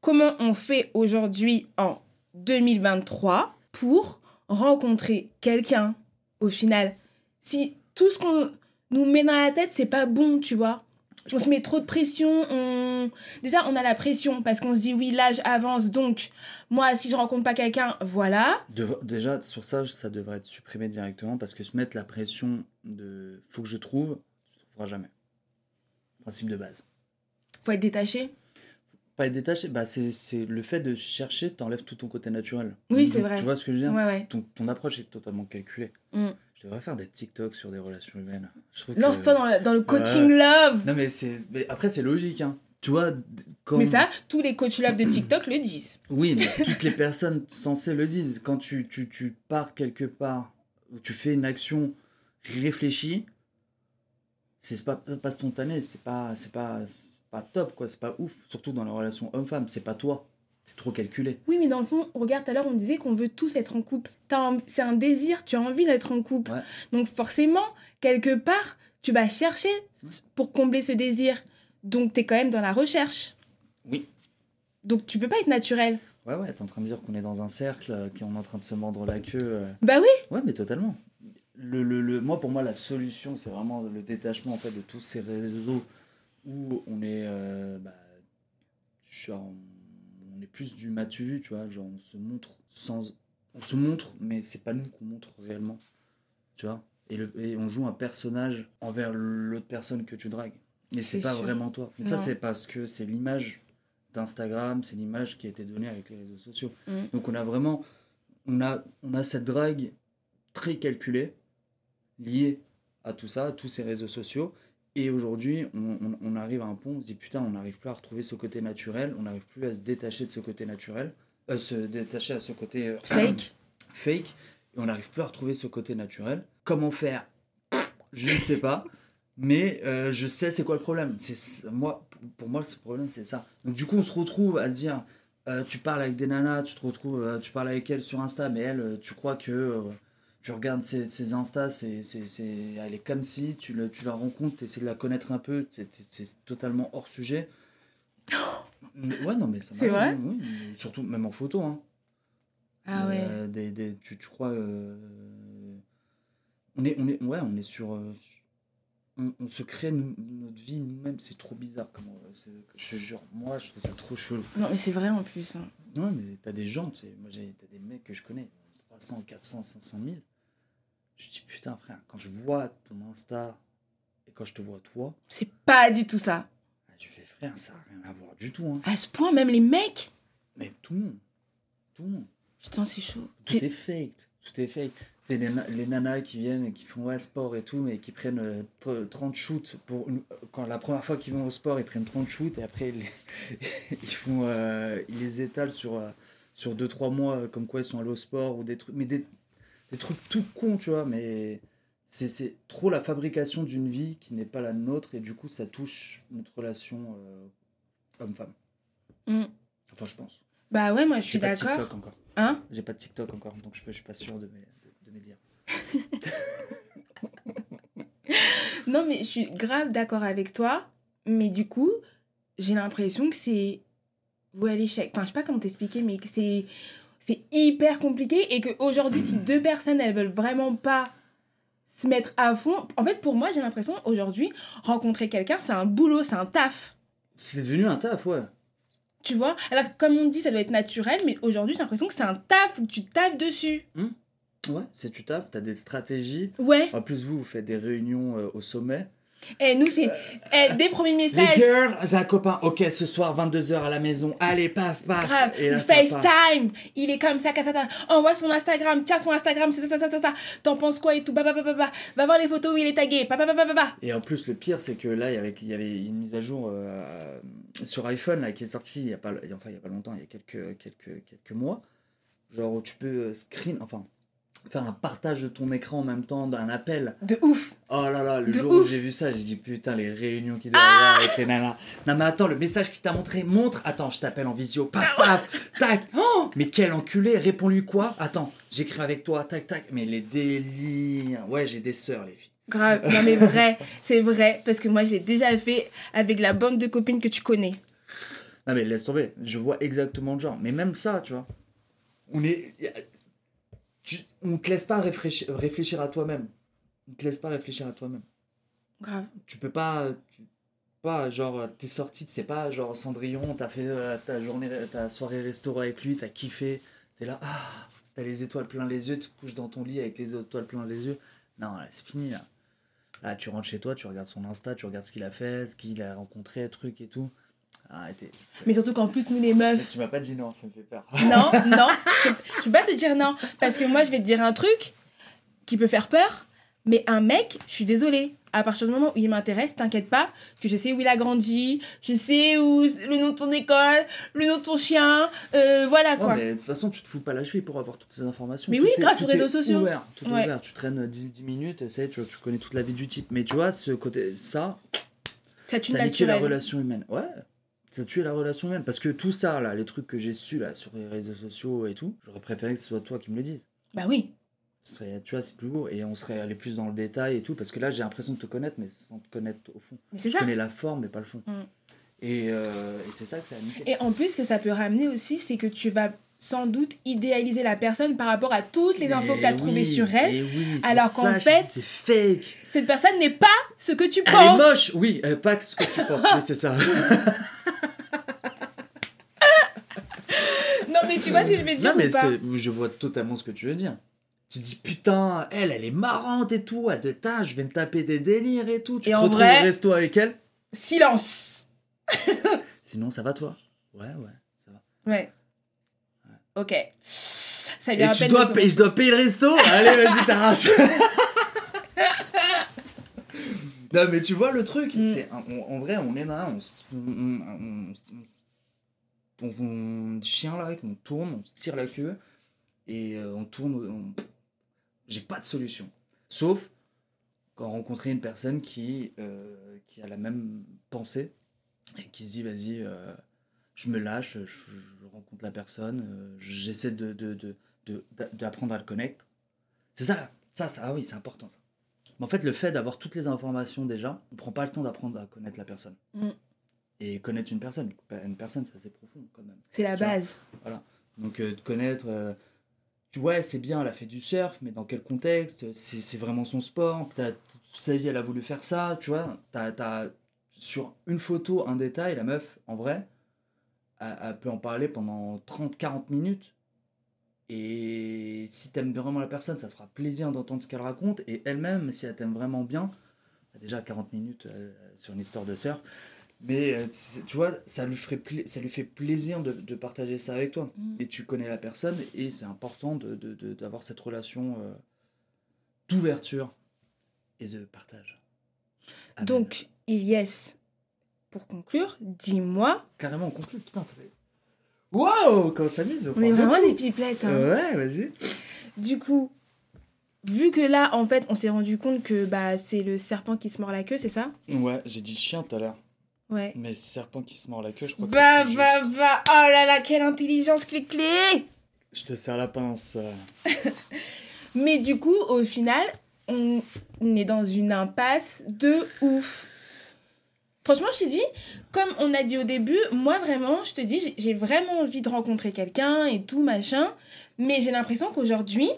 [SPEAKER 1] comment on fait aujourd'hui en 2023 pour rencontrer quelqu'un au final? Si tout ce qu'on nous met dans la tête, c'est pas bon, tu vois. On se met trop de pression, on... Déjà, on a la pression parce qu'on se dit, oui, l'âge avance, donc, moi, si je rencontre pas quelqu'un, voilà.
[SPEAKER 2] Déjà, sur ça, ça devrait être supprimé directement parce que se mettre la pression de faut que je trouve, tu ne trouveras jamais. Principe de base.
[SPEAKER 1] Faut être détaché.
[SPEAKER 2] Pas être détaché, bah c'est c'est le fait de chercher, t'enlèves tout ton côté naturel.
[SPEAKER 1] Oui, c'est vrai.
[SPEAKER 2] Tu vois ce que je veux dire?
[SPEAKER 1] Ouais, ouais.
[SPEAKER 2] ton, ton approche est totalement calculée.
[SPEAKER 1] Mm.
[SPEAKER 2] Je devrais faire des TikTok sur des relations humaines. Que-
[SPEAKER 1] Lance-toi dans, le- dans le coaching love.
[SPEAKER 2] Non mais mais après c'est logique hein. Tu vois quand
[SPEAKER 1] Mais ça, tous les coachs love de TikTok le disent.
[SPEAKER 2] Oui, mais toutes les personnes censées le disent quand tu, tu, tu pars quelque part où tu fais une action réfléchie, c'est pas pas spontané, c'est pas pas pas top quoi, c'est pas ouf, surtout dans la relation homme-femme, c'est pas toi. C'est trop calculé.
[SPEAKER 1] Oui, mais dans le fond, regarde, tout à l'heure, on disait qu'on veut tous être en couple. Un- C'est un désir, tu as envie d'être en couple.
[SPEAKER 2] Ouais.
[SPEAKER 1] Donc forcément, quelque part, tu vas chercher pour combler ce désir. Donc t'es quand même dans la recherche.
[SPEAKER 2] Oui.
[SPEAKER 1] Donc tu peux pas être naturel.
[SPEAKER 2] Ouais ouais, t'es en train de dire qu'on est dans un cercle, euh, qu'on est en train de se mordre la queue. euh.
[SPEAKER 1] Bah oui.
[SPEAKER 2] Ouais, mais totalement. Le, le, le- moi, pour moi, la solution, c'est vraiment le détachement en fait, de tous ces réseaux où on est. euh, bah, genre, on est plus du matu vu, tu vois. Genre, on se montre sans. On se montre, mais c'est pas nous qu'on montre réellement. Tu vois et, le, et on joue un personnage envers l'autre personne que tu dragues. Mais c'est pas
[SPEAKER 1] sûr.
[SPEAKER 2] vraiment toi. Mais ça, c'est parce que c'est l'image d'Instagram, c'est l'image qui a été donnée avec les réseaux sociaux.
[SPEAKER 1] Mm.
[SPEAKER 2] Donc on a vraiment, on a, on a cette drague très calculée, liée à tout ça, à tous ces réseaux sociaux. Et aujourd'hui, on, on- on arrive à un point, on se dit putain, on n'arrive plus à retrouver ce côté naturel, on n'arrive plus à se détacher de ce côté naturel, euh, se détacher à ce côté euh,
[SPEAKER 1] Fake.
[SPEAKER 2] fake, et on n'arrive plus à retrouver ce côté naturel. Comment faire? Je ne sais pas, mais euh, je sais c'est quoi le problème. C'est moi, pour moi, le problème c'est ça. Donc du coup, on se retrouve à se dire, tu parles avec des nanas, tu te retrouves, tu parles avec elles sur Insta, mais elle, euh, tu crois que tu regardes ses, ses Insta, c'est, c'est, c'est, elle est comme si tu, le, tu la rencontres, tu essaies de la connaître un peu, c'est, c'est totalement hors sujet. Mais- ouais, non, mais ça
[SPEAKER 1] C'est vrai
[SPEAKER 2] oui, surtout même en photo. Hein.
[SPEAKER 1] Ah ouais.
[SPEAKER 2] Euh, des, des, tu, tu crois. euh, on, est, on, est, ouais, on est sur. euh, on, on se crée nous- notre vie nous-mêmes, c'est trop bizarre. Je te jure, moi je trouve ça trop chelou.
[SPEAKER 1] Non, mais c'est vrai en plus. hein.
[SPEAKER 2] Non, mais t'as des gens, tu sais, moi j'ai t'as des mecs que je connais, 300, 400, 500 000. Je dis putain, frère, quand je vois ton Insta et quand je te vois toi,
[SPEAKER 1] C'est pas du tout ça.
[SPEAKER 2] je fais frère, ça n'a rien à voir du tout. Hein.
[SPEAKER 1] À ce point, même les mecs.
[SPEAKER 2] Mais tout le monde, tout le monde.
[SPEAKER 1] Putain, c'est chaud.
[SPEAKER 2] Tout est fake, tout est fake. Les, les nanas qui viennent et qui font ouais, sport et tout, mais qui prennent euh, tr- 30 shoots pour une- quand la première fois qu'ils vont au sport, ils prennent 30 shoots et après ils, les- ils font euh, ils les étalent sur euh, sur 2 3 mois euh, comme quoi ils sont allés au sport ou des trucs mais des, des trucs tout cons, tu vois, mais c'est c'est trop la fabrication d'une vie qui n'est pas la nôtre et du coup ça touche notre relation euh, homme-femme.
[SPEAKER 1] Mm.
[SPEAKER 2] Enfin, je pense.
[SPEAKER 1] Bah ouais, moi je
[SPEAKER 2] J'ai
[SPEAKER 1] suis
[SPEAKER 2] pas de
[SPEAKER 1] d'accord.
[SPEAKER 2] TikTok encore.
[SPEAKER 1] Hein?
[SPEAKER 2] J'ai pas de TikTok encore, donc je, peux- je suis pas sûr de mes, de, de mes dires.
[SPEAKER 1] Non, mais je suis grave d'accord avec toi. Mais du coup, j'ai l'impression que c'est à l'échec. Enfin, je sais pas comment t'expliquer, mais que c'est c'est hyper compliqué et qu'aujourd'hui, si deux personnes, elles veulent vraiment pas se mettre à fond. En fait, pour moi, j'ai l'impression aujourd'hui, rencontrer quelqu'un, c'est un boulot, c'est un taf.
[SPEAKER 2] C'est devenu un taf, ouais.
[SPEAKER 1] Tu vois? Alors, comme on dit, ça doit être naturel, mais aujourd'hui, j'ai l'impression que c'est un taf, que tu tapes dessus.
[SPEAKER 2] Ouais, c'est tu taf, t'as des stratégies.
[SPEAKER 1] Ouais.
[SPEAKER 2] En plus, vous, vous faites des réunions euh, au sommet.
[SPEAKER 1] Et nous, c'est eh, des premiers
[SPEAKER 2] Les
[SPEAKER 1] messages.
[SPEAKER 2] girls, j'ai un copain. Ok, ce soir, 22h à la maison. Allez, paf, paf.
[SPEAKER 1] Grave,
[SPEAKER 2] Et là.
[SPEAKER 1] FaceTime, il est comme ça, ça. envoie son Instagram, tiens son Instagram, c'est ça, ça, ça, ça, t'en penses quoi et tout, bah, bah, bah, bah, bah. va voir les photos où il est tagué, bah, bah, bah, bah, bah, bah.
[SPEAKER 2] Et en plus, le pire, c'est que là, il y avait, il y avait une mise à jour euh, sur iPhone là, qui est sortie il y a pas, enfin, il y a pas longtemps, il y a quelques, quelques, quelques mois. Genre où tu peux euh, screen, enfin, faire un partage de ton écran en même temps d'un appel.
[SPEAKER 1] De ouf.
[SPEAKER 2] Oh là là, le
[SPEAKER 1] De
[SPEAKER 2] jour où j'ai vu ça, j'ai dit putain, les réunions doit y avoir avec les nanas. Non mais attends, le message qu'il t'a montré, montre. Attends, je t'appelle en visio. Paf, paf, tac. Oh, mais quel enculé, réponds-lui quoi? Attends, j'écris avec toi, tac, tac. Mais les délires. Ouais, j'ai des sœurs, les filles.
[SPEAKER 1] Grave, non mais vrai, c'est vrai, parce que moi je l'ai déjà fait avec la bande de copines que tu connais.
[SPEAKER 2] Non mais laisse tomber, je vois exactement le genre. Mais même ça, tu vois. On est. Tu, on te laisse pas réfléchir, réfléchir à toi-même. On te laisse pas réfléchir à toi-même.
[SPEAKER 1] Grave.
[SPEAKER 2] tu peux pas tu- pas genre t'es sorti c'est pas genre Cendrillon t'as fait euh, ta journée ta soirée restaurant avec lui t'as kiffé t'es là ah t'as les étoiles plein les yeux tu te couches dans ton lit avec les étoiles plein les yeux non c'est fini là là tu rentres chez toi tu regardes son insta tu regardes ce qu'il a fait ce qu'il a rencontré truc et tout arrêtez
[SPEAKER 1] Mais surtout qu'en plus, nous les meufs,
[SPEAKER 2] tu m'as pas dit non ça me fait peur
[SPEAKER 1] non, non, je, peux pas te dire non, parce que moi je vais te dire un truc qui peut faire peur, mais un mec, je suis désolée, à partir du moment où il m'intéresse, t'inquiète pas, que je sais où il a grandi, je sais où le nom de ton école, le nom de ton chien, euh, voilà quoi.
[SPEAKER 2] mais de toute façon, tu te fous pas la cheville pour avoir toutes ces informations.
[SPEAKER 1] Mais
[SPEAKER 2] Tout
[SPEAKER 1] oui,
[SPEAKER 2] est-
[SPEAKER 1] grâce aux réseaux sociaux.
[SPEAKER 2] Ouvert, tout
[SPEAKER 1] Ouais.
[SPEAKER 2] ouvert. Tu traînes 10, 10 minutes, ça tu, tu connais toute la vie du type. Mais tu vois, ce côté, ça,
[SPEAKER 1] Ça
[SPEAKER 2] ça la relation humaine. Ouais, ça tue la relation humaine. Parce que tout ça, là, les trucs que j'ai su là, sur les réseaux sociaux et tout, j'aurais préféré que ce soit toi qui me le dises.
[SPEAKER 1] Bah oui.
[SPEAKER 2] Ce serait, tu vois, c'est plus beau. Et on serait allé plus dans le détail et tout. Parce que là, j'ai l'impression de te connaître, mais sans te connaître au fond.
[SPEAKER 1] Mais c'est
[SPEAKER 2] Je
[SPEAKER 1] ça.
[SPEAKER 2] connais la forme, mais pas le fond.
[SPEAKER 1] Mm.
[SPEAKER 2] Et, euh, et c'est ça que ça a niqué.
[SPEAKER 1] Et en plus, ce que ça peut ramener aussi, c'est que tu vas sans doute idéaliser la personne par rapport à toutes les infos que tu as trouvées sur elle.
[SPEAKER 2] oui,
[SPEAKER 1] alors qu'en fait,
[SPEAKER 2] c'est fake.
[SPEAKER 1] Cette personne n'est pas ce que tu
[SPEAKER 2] Elle
[SPEAKER 1] penses.
[SPEAKER 2] est moche, oui, euh, pas ce que tu penses, oui, c'est ça.
[SPEAKER 1] Non, mais tu vois ce que je veux dire
[SPEAKER 2] non, mais
[SPEAKER 1] ou pas
[SPEAKER 2] c'est- je vois totalement ce que tu veux dire. Tu dis, putain, elle, elle est marrante et tout, à deux tas, je vais me taper des délires et tout. Tu
[SPEAKER 1] Et
[SPEAKER 2] te
[SPEAKER 1] en
[SPEAKER 2] retrouves
[SPEAKER 1] vrai-
[SPEAKER 2] au resto avec elle.
[SPEAKER 1] Silence.
[SPEAKER 2] Sinon, ça va toi? Ouais, ouais, ça va.
[SPEAKER 1] Ouais. Ok. Ça lui
[SPEAKER 2] Et tu dois, payer, je dois payer le resto? Allez, vas-y, t'arraches. non, mais tu vois le truc,
[SPEAKER 1] Mm.
[SPEAKER 2] c'est en, en vrai, on est là, on, s- on, on, on, chien là, on tourne, on se tire la queue et euh, on tourne. J'ai pas de solution. Sauf quand rencontrer une personne qui, euh, qui a la même pensée et qui se dit vas-y, euh, je me lâche, je, rencontre la personne, j'essaie de, de, de, de- d'a- d'apprendre à le connaître. C'est ça, ça, ah oui, c'est important. Mais en fait, le fait d'avoir toutes les informations déjà, on prend pas le temps d'apprendre à connaître la personne.
[SPEAKER 1] Mm.
[SPEAKER 2] Et connaître une personne, une personne, c'est assez profond quand même.
[SPEAKER 1] C'est la
[SPEAKER 2] Tu vois.
[SPEAKER 1] base.
[SPEAKER 2] Donc euh, de connaître, euh, tu vois, c'est bien, elle a fait du surf, mais dans quel contexte? C'est vraiment son sport. Toute sa vie, elle a voulu faire ça, tu vois. T'as, t'as- sur une photo, un détail, la meuf, en vrai, elle, elle peut en parler pendant 30-40 minutes. Et si t'aimes vraiment la personne, ça te fera plaisir d'entendre ce qu'elle raconte. Et elle-même, si elle t'aime vraiment bien, déjà 40 minutes euh, sur une histoire de surf, mais euh, tu vois, ça lui, ferait ça lui fait plaisir de, de partager ça avec toi.
[SPEAKER 1] Mm.
[SPEAKER 2] Et tu connais la personne et c'est important de, de- de- d'avoir cette relation euh, d'ouverture et de partage. Amen.
[SPEAKER 1] Donc, Ilyes, pour conclure, dis-moi,
[SPEAKER 2] Carrément, on conclut. Putain, ça fait. Waouh Quand on s'amuse,
[SPEAKER 1] on est vraiment des pipelettes. hein.
[SPEAKER 2] Ouais, vas-y.
[SPEAKER 1] Du coup, vu que là, en fait, on s'est rendu compte que bah, c'est le serpent qui se mord la queue, c'est ça?
[SPEAKER 2] Ouais, j'ai dit chien tout à l'heure.
[SPEAKER 1] Ouais.
[SPEAKER 2] Mais le serpent qui se mord la queue, je crois que
[SPEAKER 1] Bah,
[SPEAKER 2] c'est
[SPEAKER 1] bah,
[SPEAKER 2] juste.
[SPEAKER 1] bah, oh là là, quelle intelligence clé-clé
[SPEAKER 2] Je te serre la pince.
[SPEAKER 1] Mais du coup, au final, on est dans une impasse de ouf. Franchement, je te dis, comme on a dit au début, moi vraiment, je te dis, j'ai- j'ai vraiment envie de rencontrer quelqu'un et tout, machin. Mais j'ai l'impression qu'aujourd'hui,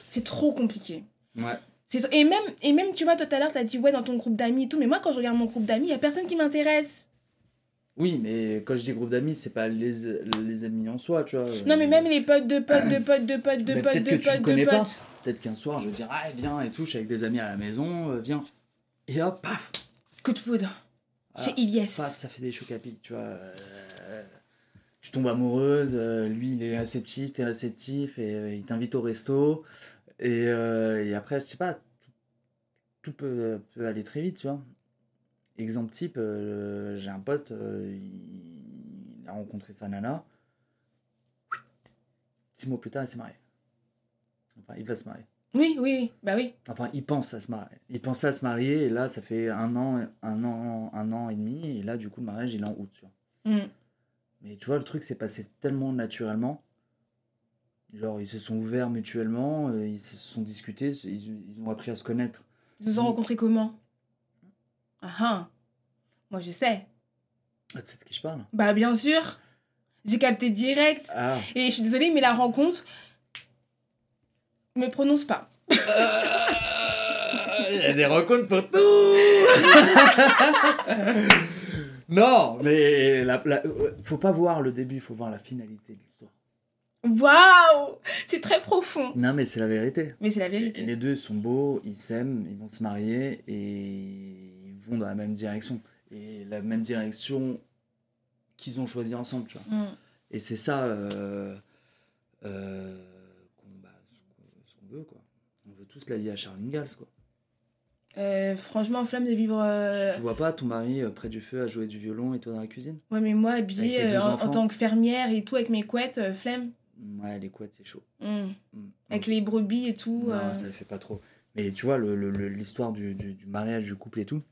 [SPEAKER 1] C'est trop compliqué.
[SPEAKER 2] Ouais.
[SPEAKER 1] Et même, et même, tu vois, tout à l'heure, t'as dit, ouais, dans ton groupe d'amis et tout, mais moi, quand je regarde mon groupe d'amis, il y a personne qui m'intéresse.
[SPEAKER 2] Oui, mais quand je dis groupe d'amis, c'est pas les, les amis en soi, tu vois.
[SPEAKER 1] Non, mais même les potes de potes, de potes, de potes, de potes, de
[SPEAKER 2] tu
[SPEAKER 1] potes, de potes.
[SPEAKER 2] Peut-être qu'un soir, je vais dire, ah, viens et tout, je suis avec des amis à la maison, euh, viens. Et hop, paf,
[SPEAKER 1] Coup de foudre.
[SPEAKER 2] Ah,
[SPEAKER 1] Chez Ilyes.
[SPEAKER 2] paf, ça fait des chocs à pic, tu vois. euh, tu tombes amoureuse, euh, lui, il est réceptif, t'es réceptif, et il t'invite au resto. Et, euh, et après, je sais pas, tout, tout peut, peut aller très vite, tu vois. Exemple type, euh, j'ai un pote, euh, il, il a rencontré sa nana. Six mois plus tard, il s'est marié. Enfin, il va se marier.
[SPEAKER 1] Oui, oui, oui, bah oui.
[SPEAKER 2] Enfin, il pense à se marier. Il pensait à se marier, et là, ça fait un an, un an, un an et demi, et là, du coup, le mariage, il est en août, tu vois.
[SPEAKER 1] Mm.
[SPEAKER 2] Mais tu vois, le truc s'est passé tellement naturellement. Genre, ils se sont ouverts mutuellement, euh, ils se sont discutés, ils, ils ont appris à se connaître.
[SPEAKER 1] Ils se sont rencontrés comment? Ah ah. Moi, je sais.
[SPEAKER 2] Ah, tu sais de qui je parle?
[SPEAKER 1] Bah, bien sûr. J'ai capté direct.
[SPEAKER 2] Ah
[SPEAKER 1] Et je suis désolée, mais la rencontre. Me prononce pas.
[SPEAKER 2] Il y a des rencontres pour tout Non, mais la, la- faut pas voir le début, faut voir la finalité de l'histoire.
[SPEAKER 1] Waouh C'est très profond.
[SPEAKER 2] Non, mais c'est la vérité.
[SPEAKER 1] Mais c'est la
[SPEAKER 2] Et
[SPEAKER 1] vérité.
[SPEAKER 2] les deux sont beaux, ils s'aiment, ils vont se marier et ils vont dans la même direction. Et la même direction qu'ils ont choisi ensemble, tu vois.
[SPEAKER 1] Mm.
[SPEAKER 2] Et c'est ça euh, euh, qu'on bah, ce qu'on- ce veut, quoi. On veut tous la vie à Charles Ingalls, quoi.
[SPEAKER 1] Euh, franchement, flamme de vivre. euh,
[SPEAKER 2] Tu vois pas ton mari euh, près du feu à jouer du violon et toi dans la cuisine?
[SPEAKER 1] Ouais, mais moi, habillée en, en tant que fermière et tout, avec mes couettes, flemme.
[SPEAKER 2] Ouais, les couettes, c'est chaud.
[SPEAKER 1] Mm.
[SPEAKER 2] Mm.
[SPEAKER 1] Avec les brebis et tout.
[SPEAKER 2] Non,
[SPEAKER 1] euh,
[SPEAKER 2] ça le fait pas trop. Mais tu vois, le- le- le- l'histoire du, du, du mariage, du couple et tout,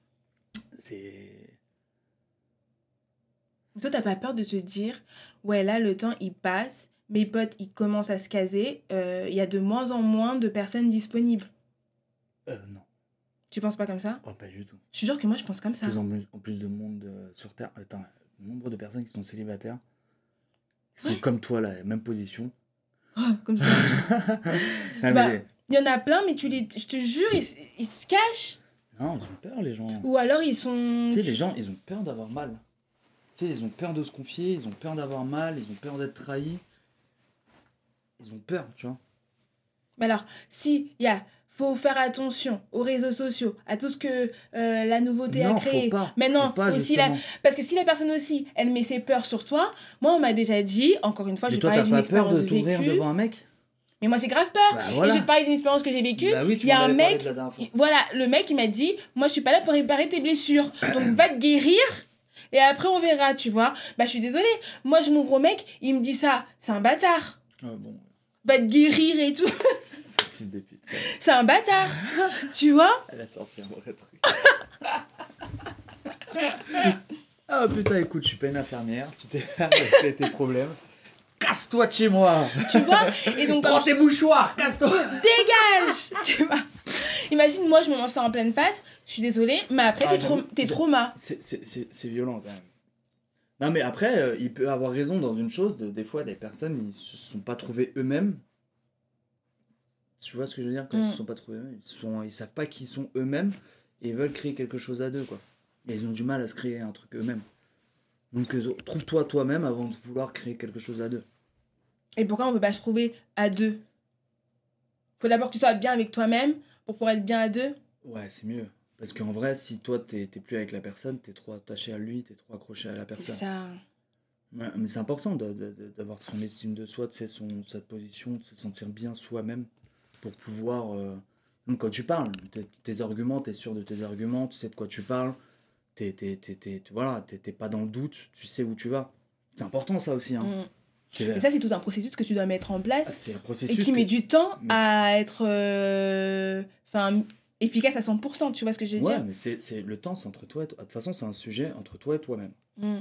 [SPEAKER 2] c'est...
[SPEAKER 1] Toi, t'as pas peur de te dire, ouais, là, le temps, il passe, mes potes, ils commencent à se caser, euh, il y a de moins en moins de personnes disponibles.
[SPEAKER 2] Euh, non,
[SPEAKER 1] Tu penses pas comme ça?
[SPEAKER 2] Oh, pas du tout.
[SPEAKER 1] Je te jure que moi, je pense comme ça.
[SPEAKER 2] Plus en, plus, en plus de monde euh, sur Terre. Attends, le nombre de personnes qui sont célibataires, qui sont
[SPEAKER 1] Ouais.
[SPEAKER 2] comme toi, là, même position.
[SPEAKER 1] comme ça.
[SPEAKER 2] Ah,
[SPEAKER 1] Bah,
[SPEAKER 2] mais-
[SPEAKER 1] Il y en a plein, mais tu les... je te jure, ils, ils se cachent.
[SPEAKER 2] Non, ils ont peur, les gens.
[SPEAKER 1] Ou alors, ils sont...
[SPEAKER 2] Tu sais, les gens, ils ont peur d'avoir mal. Tu sais, ils ont peur de se confier, ils ont peur d'avoir mal, ils ont peur d'être trahis. Ils ont peur, tu vois.
[SPEAKER 1] Mais alors, si, il y a... Faut faire attention aux réseaux sociaux, à tout ce que euh, la nouveauté
[SPEAKER 2] non,
[SPEAKER 1] a créé.
[SPEAKER 2] faut pas.
[SPEAKER 1] Mais non,
[SPEAKER 2] faut pas,
[SPEAKER 1] aussi la-
[SPEAKER 2] justement.
[SPEAKER 1] Parce que si la personne aussi, elle met ses peurs sur toi, moi, on m'a déjà dit, encore une fois, je
[SPEAKER 2] Mais
[SPEAKER 1] parler
[SPEAKER 2] t'as
[SPEAKER 1] d'une
[SPEAKER 2] pas peur
[SPEAKER 1] expérience
[SPEAKER 2] de t'ouvrir
[SPEAKER 1] vécue.
[SPEAKER 2] devant un mec
[SPEAKER 1] Mais moi, j'ai grave peur.
[SPEAKER 2] Bah
[SPEAKER 1] Et
[SPEAKER 2] voilà.
[SPEAKER 1] je vais te parler d'une expérience que j'ai vécue.
[SPEAKER 2] Bah oui,
[SPEAKER 1] il y a un mec, il- voilà, le mec, il m'a dit, moi, je suis pas là pour réparer tes blessures. Donc, va te guérir. Et après, on verra, tu vois. Bah, je suis désolée. Moi, je m'ouvre au mec, il me dit ça. C'est un bâtard.
[SPEAKER 2] Ah, bon,
[SPEAKER 1] Va te guérir et tout.
[SPEAKER 2] fils de pute.
[SPEAKER 1] C'est un bâtard. tu vois?
[SPEAKER 2] Elle a sorti un vrai truc. ah putain, écoute, je suis pas une infirmière, tu t'es fait tes problèmes. Casse-toi de chez moi
[SPEAKER 1] Tu vois? Et donc,
[SPEAKER 2] Prends tes mouchoirs, casse-toi
[SPEAKER 1] dégage Tu vois? Imagine, moi, je me mange ça en pleine face. Je suis désolée, mais après,
[SPEAKER 2] Ah,
[SPEAKER 1] t'es trauma.
[SPEAKER 2] C'est- C'est c'est- c'est violent quand même. Non mais après, euh, il peut avoir raison dans une chose, de- des fois des personnes, ils se sont pas trouvés eux-mêmes. Tu vois ce que je veux dire Quand ils
[SPEAKER 1] Mm.
[SPEAKER 2] se sont pas trouvés eux-mêmes, ils, sont, ils savent pas qui sont eux-mêmes et ils veulent créer quelque chose à deux quoi. Et ils ont du mal à se créer un truc eux-mêmes. Donc euh, trouve-toi toi-même avant de vouloir créer quelque chose à deux.
[SPEAKER 1] Et pourquoi on peut pas se trouver à deux? Faut d'abord que tu sois bien avec toi-même pour pouvoir être bien à deux.
[SPEAKER 2] Ouais, c'est mieux. Parce qu'en vrai, si toi t'es plus avec la personne, t'es trop attaché à lui, t'es trop accroché à la
[SPEAKER 1] C'est
[SPEAKER 2] personne.
[SPEAKER 1] ça.
[SPEAKER 2] Ouais, mais c'est important d'avoir son estime de soi, de son, sa position, de se sentir bien soi-même pour pouvoir. euh, même quand tu parles, t'es- arguments, tu es sûr de tes arguments, tu sais de quoi tu parles, t'es- voilà, pas dans le doute, tu sais où tu vas. C'est important ça aussi. Hein.
[SPEAKER 1] Mm. Et ça, c'est tout un processus que tu dois mettre en
[SPEAKER 2] ah,
[SPEAKER 1] place
[SPEAKER 2] c'est un
[SPEAKER 1] et
[SPEAKER 2] processus.
[SPEAKER 1] qui
[SPEAKER 2] que-
[SPEAKER 1] met du temps à être euh, enfin efficace à 100%. Tu vois ce que je veux
[SPEAKER 2] Ouais,
[SPEAKER 1] dire?
[SPEAKER 2] mais c'est, le temps, c'est entre toi et toi. De toute façon, c'est un sujet entre toi et toi-même.
[SPEAKER 1] Mm.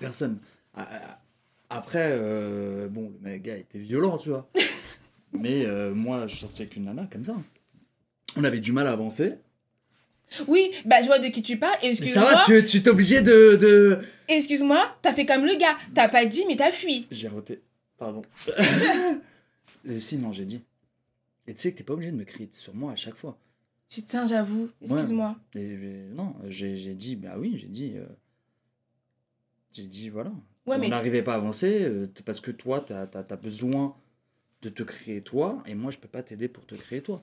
[SPEAKER 2] Personne. Ah, ah, Après, euh, bon, le mec, gars était violent, tu vois. Mais euh, moi, je sortais avec une nana comme ça. On avait du mal à avancer.
[SPEAKER 1] Oui, bah je vois de qui tu parles. Et
[SPEAKER 2] Mais ça
[SPEAKER 1] excuse-moi,
[SPEAKER 2] va, tu, tu t'es obligé de, de...
[SPEAKER 1] excuse-moi, t'as fait comme le gars. T'as pas dit, mais t'as fui.
[SPEAKER 2] J'ai roté. Pardon. Euh, si, non, j'ai dit. Et tu sais que t'es pas obligé de me crier sur moi à chaque fois.
[SPEAKER 1] Putain, j'avoue, excuse-moi.
[SPEAKER 2] Et j'ai- non, j'ai j'ai dit, bah oui, j'ai dit. euh, j'ai dit, voilà.
[SPEAKER 1] Ouais,
[SPEAKER 2] on
[SPEAKER 1] mais
[SPEAKER 2] n'arrivait pas à avancer euh, parce que toi, t'as as, besoin de te créer toi, et moi, je peux pas t'aider pour te créer toi.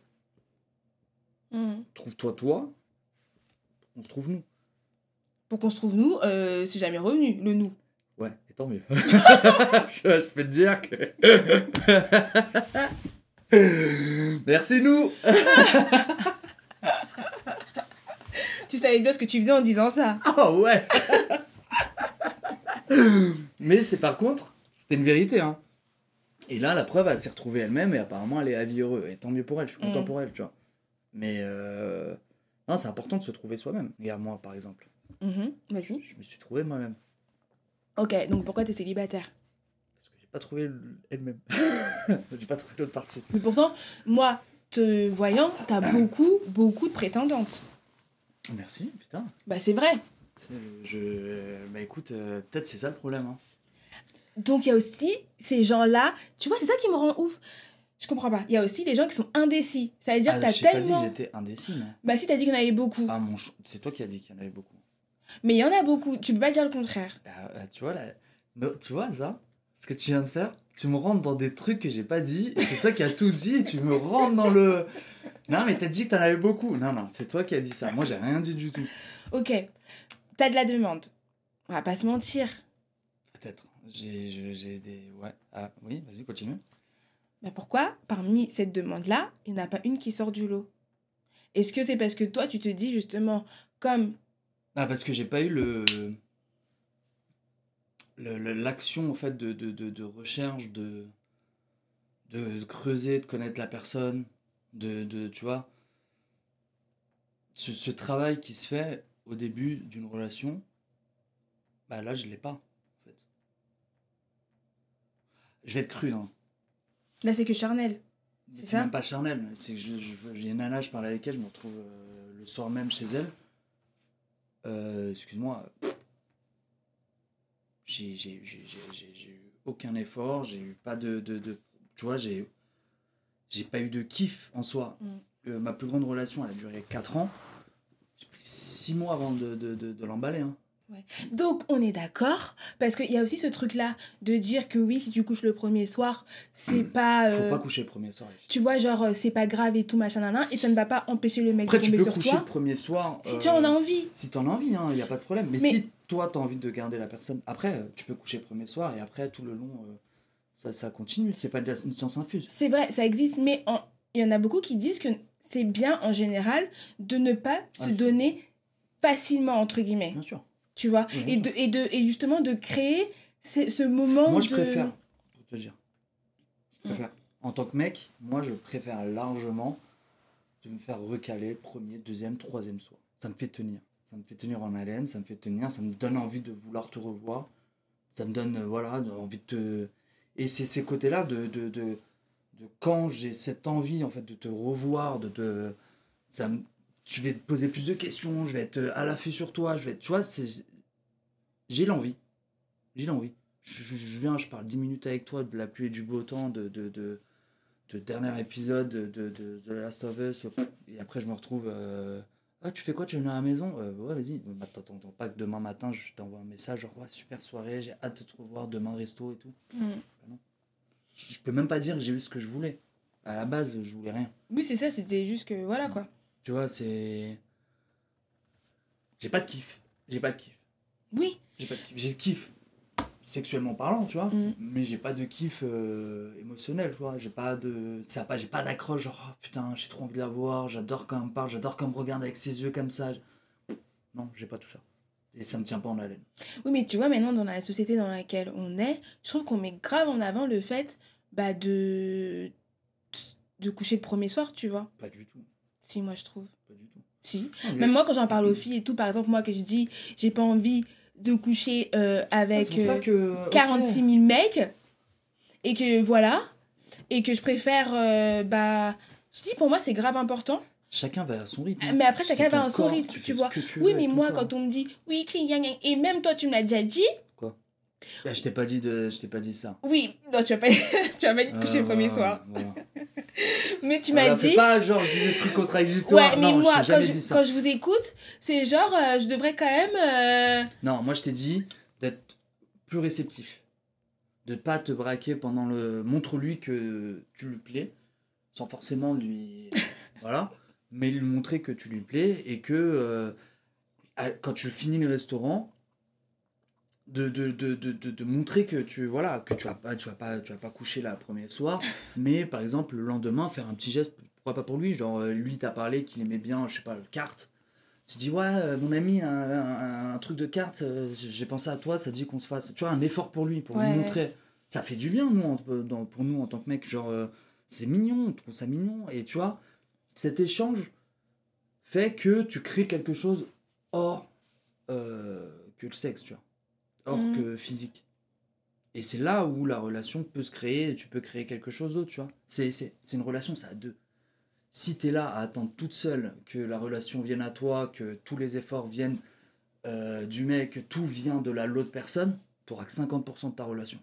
[SPEAKER 1] Hmm.
[SPEAKER 2] Trouve-toi toi, on se trouve nous.
[SPEAKER 1] pour qu'on se trouve nous, euh, c'est jamais revenu, le nous.
[SPEAKER 2] Ouais, et tant mieux. je, je peux te dire que. Merci nous
[SPEAKER 1] Tu savais bien ce que tu faisais en disant ça.
[SPEAKER 2] Ah ouais Mais c'est par contre, c'était une vérité, hein. Et là, la preuve, elle s'est retrouvée elle-même et apparemment, elle est à vie heureux. Et tant mieux pour elle, je suis content
[SPEAKER 1] Mm.
[SPEAKER 2] pour elle, tu vois. Mais euh... non, c'est important de se trouver soi-même. Regarde, moi, par exemple,
[SPEAKER 1] Mhm, Vas-y.
[SPEAKER 2] je me suis trouvé moi-même.
[SPEAKER 1] Ok, donc pourquoi t'es célibataire?
[SPEAKER 2] Parce que j'ai pas trouvé elle-même. j'ai pas trouvé l'autre partie.
[SPEAKER 1] Mais pourtant, moi, te voyant, t'as beaucoup, beaucoup de prétendantes.
[SPEAKER 2] Merci, putain.
[SPEAKER 1] Bah c'est vrai.
[SPEAKER 2] Je... Bah écoute, euh, peut-être c'est ça le problème. Hein.
[SPEAKER 1] Donc il y a aussi ces gens-là, tu vois, c'est ça qui me rend ouf. Je comprends pas. Il y a aussi les gens qui sont indécis. Ça veut dire
[SPEAKER 2] Ah,
[SPEAKER 1] que t'as
[SPEAKER 2] j'ai pas dit que
[SPEAKER 1] tellement...
[SPEAKER 2] j'étais indécis, mais...
[SPEAKER 1] Bah si, t'as dit qu'il y en avait beaucoup.
[SPEAKER 2] Ah, mon ch- c'est toi qui as dit qu'il y en avait beaucoup.
[SPEAKER 1] Mais il y en a beaucoup. Tu peux pas dire le contraire.
[SPEAKER 2] Ah, ah, tu vois, là, tu vois ça Ce que tu viens de faire Tu me rentres dans des trucs que j'ai pas dit. C'est toi qui as tout dit tu me rentres dans le. Non, mais t'as dit que t'en avais beaucoup. Non, non, c'est toi qui as dit ça. Moi, j'ai rien dit du tout.
[SPEAKER 1] Ok. T'as de la demande. On va pas se mentir.
[SPEAKER 2] Peut-être. J'ai des. Ouais. Ah, oui, vas-y, continue.
[SPEAKER 1] Bah pourquoi, parmi cette demande-là, il n'y en a pas une qui sort du lot? Est-ce que c'est parce que toi, tu te dis justement, comme...
[SPEAKER 2] Ah, parce que j'ai pas eu le. L'action, en fait, de, de, de, de recherche, de. de creuser, de connaître la personne, de. de tu vois. Ce, ce travail qui se fait au début d'une relation, bah là, je l'ai pas. Je vais être cru, hein.
[SPEAKER 1] Là, c'est que charnel. C'est
[SPEAKER 2] même pas charnel. C'est que je- je- j'ai une nana, je parle avec elle, je me retrouve euh, le soir même chez elle. Euh, Excuse-moi. J'ai j'ai- j'ai- j'ai- j'ai- j'ai eu aucun effort, j'ai eu pas de, de, de- Tu vois, j'ai j'ai pas eu de kiff en soi.
[SPEAKER 1] Mm.
[SPEAKER 2] Euh, ma plus grande relation, elle a duré 4 ans. J'ai pris 6 mois avant de, de l'emballer. Hein.
[SPEAKER 1] Donc, on est d'accord, parce qu'il y a aussi ce truc-là de dire que oui, si tu couches le premier soir, c'est pas...
[SPEAKER 2] Faut
[SPEAKER 1] euh,
[SPEAKER 2] pas coucher le premier soir.
[SPEAKER 1] tu vois, genre, euh, c'est pas grave et tout, machin, nan, nan, et ça ne va pas empêcher le mec
[SPEAKER 2] Après,
[SPEAKER 1] de
[SPEAKER 2] tu
[SPEAKER 1] tomber
[SPEAKER 2] peux
[SPEAKER 1] sur
[SPEAKER 2] coucher
[SPEAKER 1] toi.
[SPEAKER 2] le premier soir.
[SPEAKER 1] Si
[SPEAKER 2] euh,
[SPEAKER 1] tu en as envie.
[SPEAKER 2] Si t'en as envie, il n'y a pas de problème. Mais,
[SPEAKER 1] Mais-
[SPEAKER 2] si toi, t'as envie de garder la personne, après, euh, tu peux coucher le premier soir et après, tout le long, euh, ça, ça continue. C'est pas de la, une science infuse.
[SPEAKER 1] C'est vrai, ça existe, mais en- il y en a beaucoup qui disent que c'est bien, en général, de ne pas se donner facilement, entre guillemets.
[SPEAKER 2] Bien sûr.
[SPEAKER 1] Tu vois
[SPEAKER 2] Oui,
[SPEAKER 1] et, de, et, de, et justement de créer ce, ce moment
[SPEAKER 2] Moi, je
[SPEAKER 1] de...
[SPEAKER 2] préfère, pour te dire, je préfère, en tant que mec, moi, je préfère largement de me faire recaler le premier, deuxième, troisième soir. Ça me fait tenir. Ça me fait tenir en haleine, ça me fait tenir, ça me donne envie de vouloir te revoir. Ça me donne, euh, voilà, envie de te... Et c'est ces côtés-là de, de, de, de quand j'ai cette envie, en fait, de te revoir, de te... Ça me- Je vais te poser plus de questions, je vais être à l'affût sur toi, je vais être... Tu vois, c'est... J'ai l'envie. J'ai l'envie. Je, je- je viens, je parle 10 minutes avec toi de la pluie et du beau temps, de, de, de, de dernier épisode de, de, de The Last of Us. Et après, je me retrouve. euh, ah, tu fais quoi? Tu viens à la maison? Euh, Ouais, vas-y. Bah, t'attends pas que demain matin, je t'envoie un message genre, ouais, super soirée, j'ai hâte de te revoir demain resto et tout.
[SPEAKER 1] Mm.
[SPEAKER 2] Je, je peux même pas dire que j'ai eu ce que je voulais. À la base, je voulais rien.
[SPEAKER 1] Oui, c'est ça, c'était juste que... Voilà, quoi.
[SPEAKER 2] Tu vois, c'est. J'ai pas de kiff. J'ai pas de kiff.
[SPEAKER 1] Oui,
[SPEAKER 2] J'ai pas de kiff. J'ai de kiff sexuellement parlant, tu vois,
[SPEAKER 1] Mm.
[SPEAKER 2] mais j'ai pas de kiff euh, émotionnel, tu vois. J'ai pas de. Ça a pas, j'ai pas d'accroche, genre, oh, putain, j'ai trop envie de la voir, j'adore quand elle me parle, j'adore quand elle me regarde avec ses yeux comme ça. Non, j'ai pas tout ça. Et ça me tient pas en haleine.
[SPEAKER 1] oui, mais tu vois, maintenant, dans la société dans laquelle on est, je trouve qu'on met grave en avant le fait bah, de... de coucher le premier soir, tu vois.
[SPEAKER 2] Pas du tout.
[SPEAKER 1] Si, moi, je trouve.
[SPEAKER 2] Pas du tout.
[SPEAKER 1] Si.
[SPEAKER 2] Non, mais-
[SPEAKER 1] Même moi, quand j'en parle aux filles et tout, par exemple, moi, que je dis, j'ai pas envie de coucher euh,
[SPEAKER 2] Ah,
[SPEAKER 1] avec...
[SPEAKER 2] c'est pour ça
[SPEAKER 1] euh,
[SPEAKER 2] que. ok.
[SPEAKER 1] 46 000 mecs et que voilà et que je préfère euh, bah je dis pour moi c'est grave important
[SPEAKER 2] Chacun va à son rythme.
[SPEAKER 1] Ah, mais après, chacun va à son
[SPEAKER 2] corps,
[SPEAKER 1] rythme,
[SPEAKER 2] tu
[SPEAKER 1] vois.
[SPEAKER 2] tu
[SPEAKER 1] oui mais moi quand on me dit oui et même toi tu me l'as déjà dit
[SPEAKER 2] Ah, je t'ai pas dit de. Je t'ai pas dit ça.
[SPEAKER 1] oui non tu vas pas tu pas dit de coucher le premier
[SPEAKER 2] Euh,
[SPEAKER 1] soir
[SPEAKER 2] voilà.
[SPEAKER 1] Mais tu m'as
[SPEAKER 2] Alors,
[SPEAKER 1] dit.
[SPEAKER 2] Pas genre, je dis des trucs contradictoires.
[SPEAKER 1] Ouais, mais
[SPEAKER 2] non,
[SPEAKER 1] moi,
[SPEAKER 2] je
[SPEAKER 1] quand je,
[SPEAKER 2] dit ça.
[SPEAKER 1] quand je vous écoute, c'est genre, euh, je devrais quand même. euh,
[SPEAKER 2] Non, moi je t'ai dit d'être plus réceptif. De pas te braquer pendant le. Montre-lui que tu lui plais, sans forcément lui. voilà. Mais lui montrer que tu lui plais et que euh, quand tu finis le restaurant, de, de, de, de, montrer que tu voilà que tu vas pas tu vas pas tu vas pas coucher là le premier soir mais par exemple le lendemain faire un petit geste pourquoi pas pour lui genre euh, lui t'a parlé qu'il aimait bien je sais pas le carte tu dis ouais euh, mon ami un, un, un truc de carte euh, j'ai pensé à toi ça dit qu'on se fasse tu vois un effort pour lui pour
[SPEAKER 1] Ouais.
[SPEAKER 2] lui montrer. Ça fait du bien nous en- dans- pour nous en tant que mec genre c'est mignon on trouve ça mignon et tu vois cet échange fait que tu crées quelque chose hors euh, que le sexe tu vois hors
[SPEAKER 1] Mhm.
[SPEAKER 2] que physique et c'est là où la relation peut se créer tu peux créer quelque chose d'autre tu vois c'est c'est c'est une relation c'est à deux si tu es là à attendre toute seule que la relation vienne à toi, que tous les efforts viennent euh, du mec, que tout vient de la l'autre personne, tu que 50% de ta relation.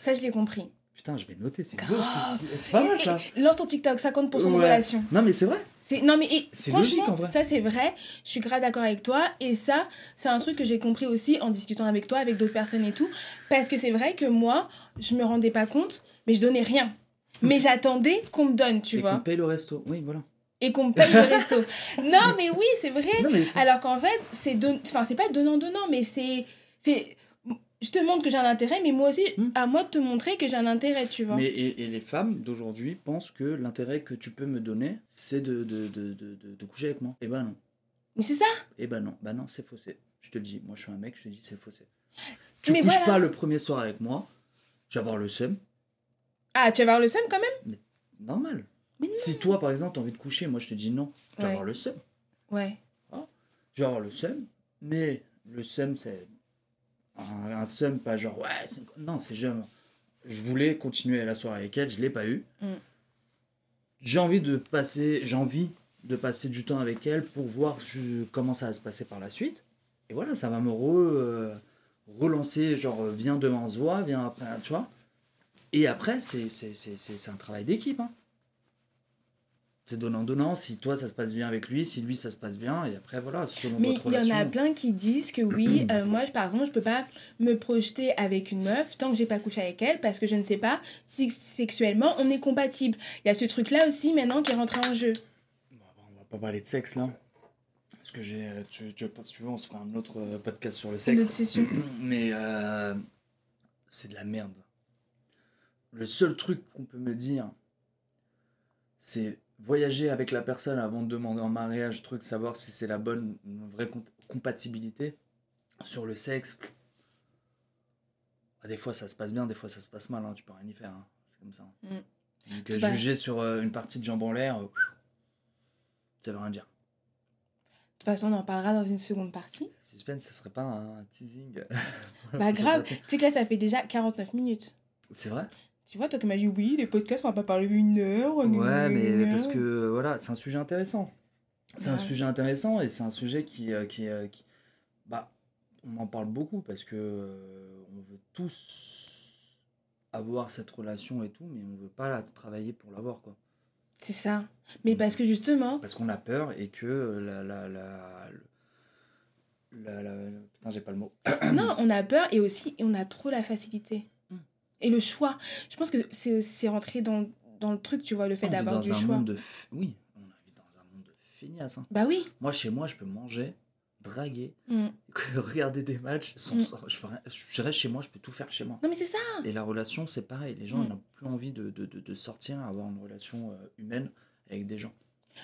[SPEAKER 1] Ça, je l'ai compris.
[SPEAKER 2] Putain, je vais noter, c'est beau,
[SPEAKER 1] Grave.
[SPEAKER 2] c'est pas mal ça.
[SPEAKER 1] Lance ton TikTok, 50% de
[SPEAKER 2] Ouais.
[SPEAKER 1] relation.
[SPEAKER 2] Non mais c'est vrai.
[SPEAKER 1] C'est non mais et, franchement,
[SPEAKER 2] logique,
[SPEAKER 1] ça c'est vrai. Je suis grave d'accord avec toi et ça c'est un truc que j'ai compris aussi en discutant avec toi, avec d'autres personnes et tout, parce que c'est vrai que moi je me rendais pas compte, mais je donnais rien. Mais j'attendais qu'on me donne, tu
[SPEAKER 2] et
[SPEAKER 1] vois,
[SPEAKER 2] qu'on paye le resto. Oui, voilà.
[SPEAKER 1] et qu'on me paye le resto. Non mais oui c'est vrai.
[SPEAKER 2] Non mais c'est-
[SPEAKER 1] Alors qu'en fait c'est don... enfin c'est pas donnant donnant, mais c'est c'est je te montre que j'ai un intérêt, mais moi aussi
[SPEAKER 2] Hmm.
[SPEAKER 1] à moi de te montrer que j'ai un intérêt, tu vois.
[SPEAKER 2] Mais et, et les femmes d'aujourd'hui pensent que l'intérêt que tu peux me donner, c'est de, de, de, de, de- coucher avec moi. Eh ben non.
[SPEAKER 1] Mais c'est ça.
[SPEAKER 2] Eh ben non. Bah non, c'est faussé. Je te le dis. Moi, je suis un mec, je te dis, c'est faussé. Tu
[SPEAKER 1] Mais
[SPEAKER 2] couches
[SPEAKER 1] voilà.
[SPEAKER 2] pas le premier soir avec moi, je vais avoir le seum.
[SPEAKER 1] Ah tu vas avoir le seum quand même.
[SPEAKER 2] Normal.
[SPEAKER 1] Mais non.
[SPEAKER 2] Si toi, par exemple, t'as envie de coucher, moi, je te dis non. Tu vas
[SPEAKER 1] Ouais.
[SPEAKER 2] avoir le seum.
[SPEAKER 1] Ouais.
[SPEAKER 2] Tu vas avoir le seum, mais le seum, c'est un, un seum, pas genre, ouais, non, c'est genre, je voulais continuer la soirée avec elle, je l'ai pas eu.
[SPEAKER 1] Mm.
[SPEAKER 2] J'ai envie de passer, j'ai envie de passer du temps avec elle pour voir je- comment ça va se passer par la suite. Et voilà, ça va me re- euh, relancer, genre, viens demain on se voit, viens après, tu vois. Et après, c'est c'est- c'est- c'est- c'est un travail d'équipe. Hein. C'est donnant-donnant. Si toi, ça se passe bien avec lui, si lui, ça se passe bien. Et après, voilà, selon
[SPEAKER 1] Mais
[SPEAKER 2] votre
[SPEAKER 1] il y en a plein qui disent que oui, euh, moi je- par exemple, je peux pas me projeter avec une meuf tant que j'ai pas couché avec elle parce que je ne sais pas si sexuellement on est compatible. Il y a ce truc là aussi maintenant qui est rentré en jeu.
[SPEAKER 2] Bon, on va pas parler de sexe là. Parce que j'ai. euh, Tu, tu, si tu veux, on se fera un autre euh, podcast sur le
[SPEAKER 1] notre
[SPEAKER 2] sexe.
[SPEAKER 1] session.
[SPEAKER 2] Mais euh, c'est de la merde. Le seul truc qu'on peut me dire, c'est voyager avec la personne avant de demander en mariage, truc, savoir si c'est la bonne, une vraie com- compatibilité. Sur le sexe, ah, des fois ça se passe bien, des fois ça se passe mal, hein, tu peux rien y faire. hein. C'est comme ça.
[SPEAKER 1] Mm.
[SPEAKER 2] Donc euh, juger sur euh, une partie de jambe en l'air, euh, ça veut rien dire.
[SPEAKER 1] De toute façon, on en parlera dans une seconde partie.
[SPEAKER 2] Suspense, ce serait pas un teasing
[SPEAKER 1] Bah grave, tu sais que là ça fait déjà 49 minutes.
[SPEAKER 2] C'est vrai?
[SPEAKER 1] Tu vois, toi qui m'as dit oui, les podcasts on va pas parler une heure.
[SPEAKER 2] Ouais, mais
[SPEAKER 1] une
[SPEAKER 2] parce que voilà, c'est un sujet intéressant. C'est un sujet intéressant et c'est un sujet qui, euh, qui, euh, qui- bah, on en parle beaucoup parce que euh, on veut tous avoir cette relation et tout, mais on veut pas la travailler pour l'avoir quoi.
[SPEAKER 1] C'est ça. Mais parce que justement,
[SPEAKER 2] Parce qu'on a peur et que la la la, la- la- putain j'ai pas le mot.
[SPEAKER 1] non, on a peur et aussi on a trop la facilité. Et le choix. Je pense que c'est rentré dans, dans le truc, tu vois, le fait d'avoir du
[SPEAKER 2] un
[SPEAKER 1] choix.
[SPEAKER 2] monde de f- oui, on vit dans un monde de feignasses. hein.
[SPEAKER 1] Bah oui.
[SPEAKER 2] Moi chez moi je peux manger, draguer,
[SPEAKER 1] Mm.
[SPEAKER 2] regarder des matchs sans,
[SPEAKER 1] Mm.
[SPEAKER 2] je, je reste chez moi, je peux tout faire chez moi.
[SPEAKER 1] Non mais c'est ça.
[SPEAKER 2] Et la relation, c'est pareil. Les gens
[SPEAKER 1] Mm.
[SPEAKER 2] n'ont plus envie de, de, de, de sortir, avoir une relation euh, humaine avec des gens.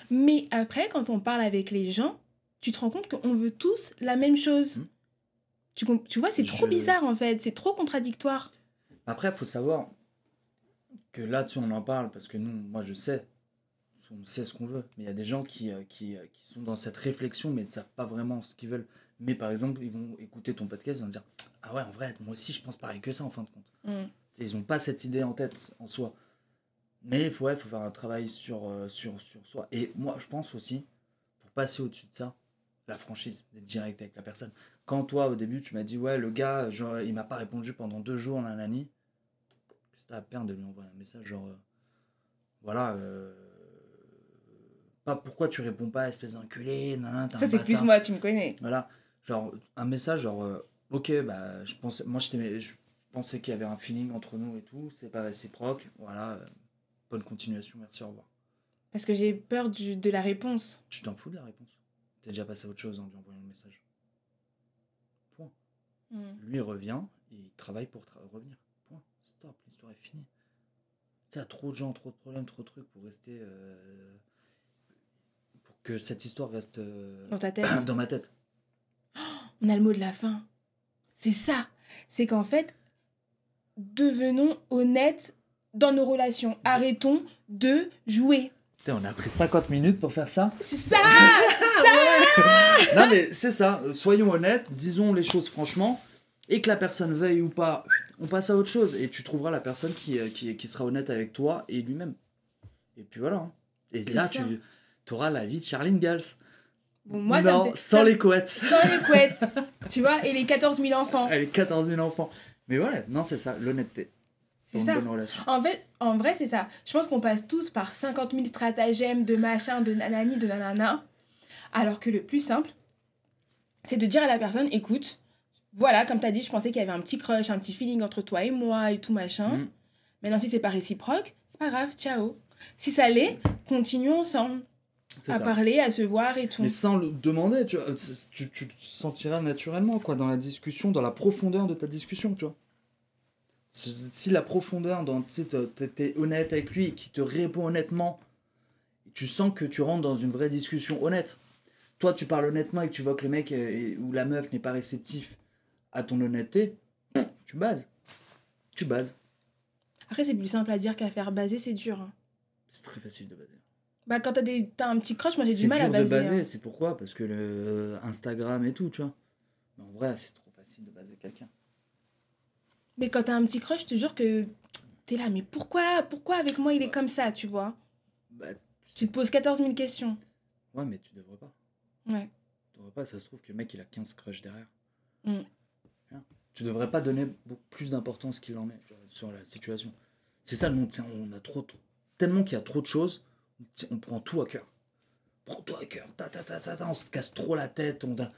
[SPEAKER 1] Mais après, quand on parle avec les gens, tu te rends compte qu'on veut tous la même chose.
[SPEAKER 2] Mm.
[SPEAKER 1] Tu, tu vois, c'est trop bizarre en fait. C'est trop contradictoire.
[SPEAKER 2] Après, il faut savoir que là, tu on en parle parce que nous, moi, je sais, on sait ce qu'on veut. Mais il y a des gens qui, euh, qui, euh, qui sont dans cette réflexion, mais ne savent pas vraiment ce qu'ils veulent. Mais par exemple, ils vont écouter ton podcast, ils vont dire Ah ouais, en vrai, moi aussi, je pense pareil que ça en fin de compte.
[SPEAKER 1] Mm.
[SPEAKER 2] Ils n'ont pas cette idée en tête en soi. Mais il faut, ouais, faut faire un travail sur, euh, sur, sur soi. Et moi, je pense aussi, pour passer au-dessus de ça, la franchise, d'être direct avec la personne. Quand toi, au début, tu m'as dit, ouais, le gars, genre, il m'a pas répondu pendant deux jours, nanani, c'était à peine de lui envoyer un message, genre, euh, voilà. euh, pas pourquoi tu réponds pas, espèce d'enculé, un
[SPEAKER 1] Ça, c'est plus moi, tu me connais.
[SPEAKER 2] Voilà, genre un message genre euh, ok bah je pensais moi je je pensais qu'il y avait un feeling entre nous et tout, c'est pas réciproque, voilà. bonne continuation, merci, au revoir.
[SPEAKER 1] Parce que j'ai peur du, de la réponse.
[SPEAKER 2] Tu t'en fous de la réponse? T'es déjà passé à autre chose en lui envoyant le message? Point. Lui il revient, il travaille pour tra- revenir. Est finie. Tu sais, trop de gens, trop de problèmes, trop de trucs pour rester. euh, pour que cette histoire reste euh,
[SPEAKER 1] Dans ta tête.
[SPEAKER 2] dans ma tête.
[SPEAKER 1] On a le mot de la fin. C'est ça. C'est qu'en fait, devenons honnêtes dans nos relations. Arrêtons de jouer.
[SPEAKER 2] Putain, on a pris 50 minutes pour faire ça.
[SPEAKER 1] C'est ça
[SPEAKER 2] non mais c'est ça, soyons honnêtes, disons les choses franchement, et que la personne veuille ou pas, on passe à autre chose, et tu trouveras la personne qui, euh, qui, qui sera honnête avec toi et lui-même. Et puis voilà. hein. Et là,
[SPEAKER 1] ça.
[SPEAKER 2] tu auras la vie de Charlene Gals.
[SPEAKER 1] Bon, moi, ça me
[SPEAKER 2] non, sans les couettes.
[SPEAKER 1] Sans les couettes. tu vois, et les 14 000 enfants.
[SPEAKER 2] Elle est 14 000 enfants. Mais ouais, non, c'est ça, l'honnêteté.
[SPEAKER 1] C'est ça.
[SPEAKER 2] une bonne relation.
[SPEAKER 1] En fait, en vrai, c'est ça. Je pense qu'on passe tous par 50 000 stratagèmes de machin, de nanani, de nanana. Alors que le plus simple, c'est de dire à la personne, écoute, voilà, comme t'as dit, je pensais qu'il y avait un petit crush, un petit feeling entre toi et moi et tout machin.
[SPEAKER 2] Mm.
[SPEAKER 1] Maintenant, si c'est pas réciproque, c'est pas grave, ciao. Si ça l'est, continuons ensemble à
[SPEAKER 2] ça.
[SPEAKER 1] parler, à se voir et tout.
[SPEAKER 2] Mais sans le demander, tu, vois, tu, tu te sentiras naturellement, quoi, dans la discussion, dans la profondeur de ta discussion, tu vois. Si la profondeur, dans, tu t'es honnête avec lui et qu'il te répond honnêtement, tu sens que tu rentres dans une vraie discussion honnête. Toi, tu parles honnêtement et que tu vois que le mec ou la meuf n'est pas réceptif à ton honnêteté, tu bases. Tu bases.
[SPEAKER 1] Après, c'est plus simple à dire qu'à faire baser, c'est dur. hein.
[SPEAKER 2] C'est très facile de baser.
[SPEAKER 1] Bah, quand t'as des... t'as un petit crush, moi j'ai
[SPEAKER 2] C'est
[SPEAKER 1] du mal
[SPEAKER 2] dur
[SPEAKER 1] à
[SPEAKER 2] de
[SPEAKER 1] baser.
[SPEAKER 2] baser,
[SPEAKER 1] hein.
[SPEAKER 2] c'est pourquoi? Parce que le euh, Instagram et tout, tu vois. Mais en vrai, c'est trop facile de baser quelqu'un.
[SPEAKER 1] Mais quand t'as un petit crush, je te jure que t'es là, mais pourquoi, pourquoi avec moi il est comme ça, tu vois?
[SPEAKER 2] Bah,
[SPEAKER 1] Tu te poses 14 000 questions.
[SPEAKER 2] Ouais, mais tu devrais pas.
[SPEAKER 1] Ouais.
[SPEAKER 2] Tu devrais pas, ça se trouve que le mec il a 15 crushs derrière.
[SPEAKER 1] Mm.
[SPEAKER 2] Tu devrais pas donner beaucoup plus d'importance qu'il en est sur la situation. C'est ça le monde, on a trop, trop- tellement qu'il y a trop de choses, on- prend tout à cœur. On prend tout à cœur, ta, ta, ta, ta, on se casse trop la tête. On a...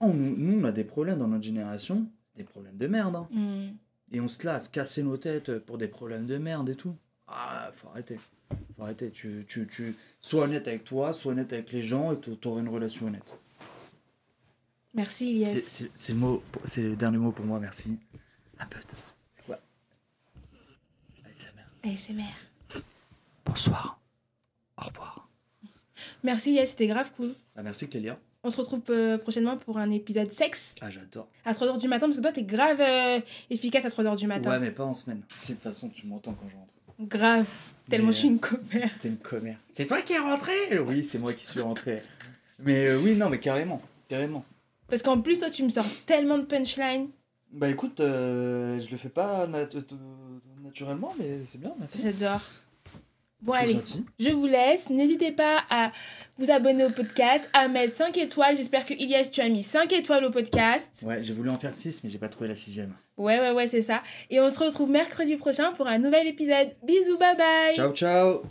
[SPEAKER 2] Oh, nous, on a des problèmes dans notre génération, des problèmes de merde. hein.
[SPEAKER 1] Hmm.
[SPEAKER 2] Et on se là à se casser nos têtes pour des problèmes de merde et tout. Ah, faut arrêter. Faut arrêter. Tu, tu, tu... Sois honnête avec toi, sois honnête avec les gens et tu auras une relation honnête.
[SPEAKER 1] Merci, Elias.
[SPEAKER 2] C'est le, dernier mot pour moi, merci. Un peu. C'est quoi mère.
[SPEAKER 1] ASMR.
[SPEAKER 2] Bonsoir. Au revoir.
[SPEAKER 1] Merci, Elias, c'était grave cool.
[SPEAKER 2] Ah, merci Clélia.
[SPEAKER 1] On se retrouve euh, prochainement pour un épisode sexe
[SPEAKER 2] Ah, j'adore.
[SPEAKER 1] à 3h du matin, parce que toi, t'es grave euh, efficace à 3h du matin.
[SPEAKER 2] Ouais, mais pas en semaine. De toute façon, tu m'entends quand je rentre.
[SPEAKER 1] Grave. Tellement
[SPEAKER 2] Mais,
[SPEAKER 1] je suis une commère.
[SPEAKER 2] C'est une commère. C'est toi qui es rentré Oui, c'est moi qui suis rentré. Mais euh, oui, non, mais carrément. Carrément.
[SPEAKER 1] Parce qu'en plus, toi, tu me sors tellement de punchlines.
[SPEAKER 2] Bah écoute, euh, je le fais pas nat- euh, naturellement, mais c'est bien, merci.
[SPEAKER 1] J'adore. Bon, allez.
[SPEAKER 2] gentil.
[SPEAKER 1] Je vous laisse. N'hésitez pas à vous abonner au podcast, à mettre 5 étoiles. J'espère que Ilias, tu as mis 5 étoiles au podcast.
[SPEAKER 2] Ouais, j'ai voulu en faire 6, mais j'ai pas trouvé la sixième.
[SPEAKER 1] Ouais, ouais, ouais, c'est ça. Et on se retrouve mercredi prochain pour un nouvel épisode. Bisous, bye bye.
[SPEAKER 2] Ciao, ciao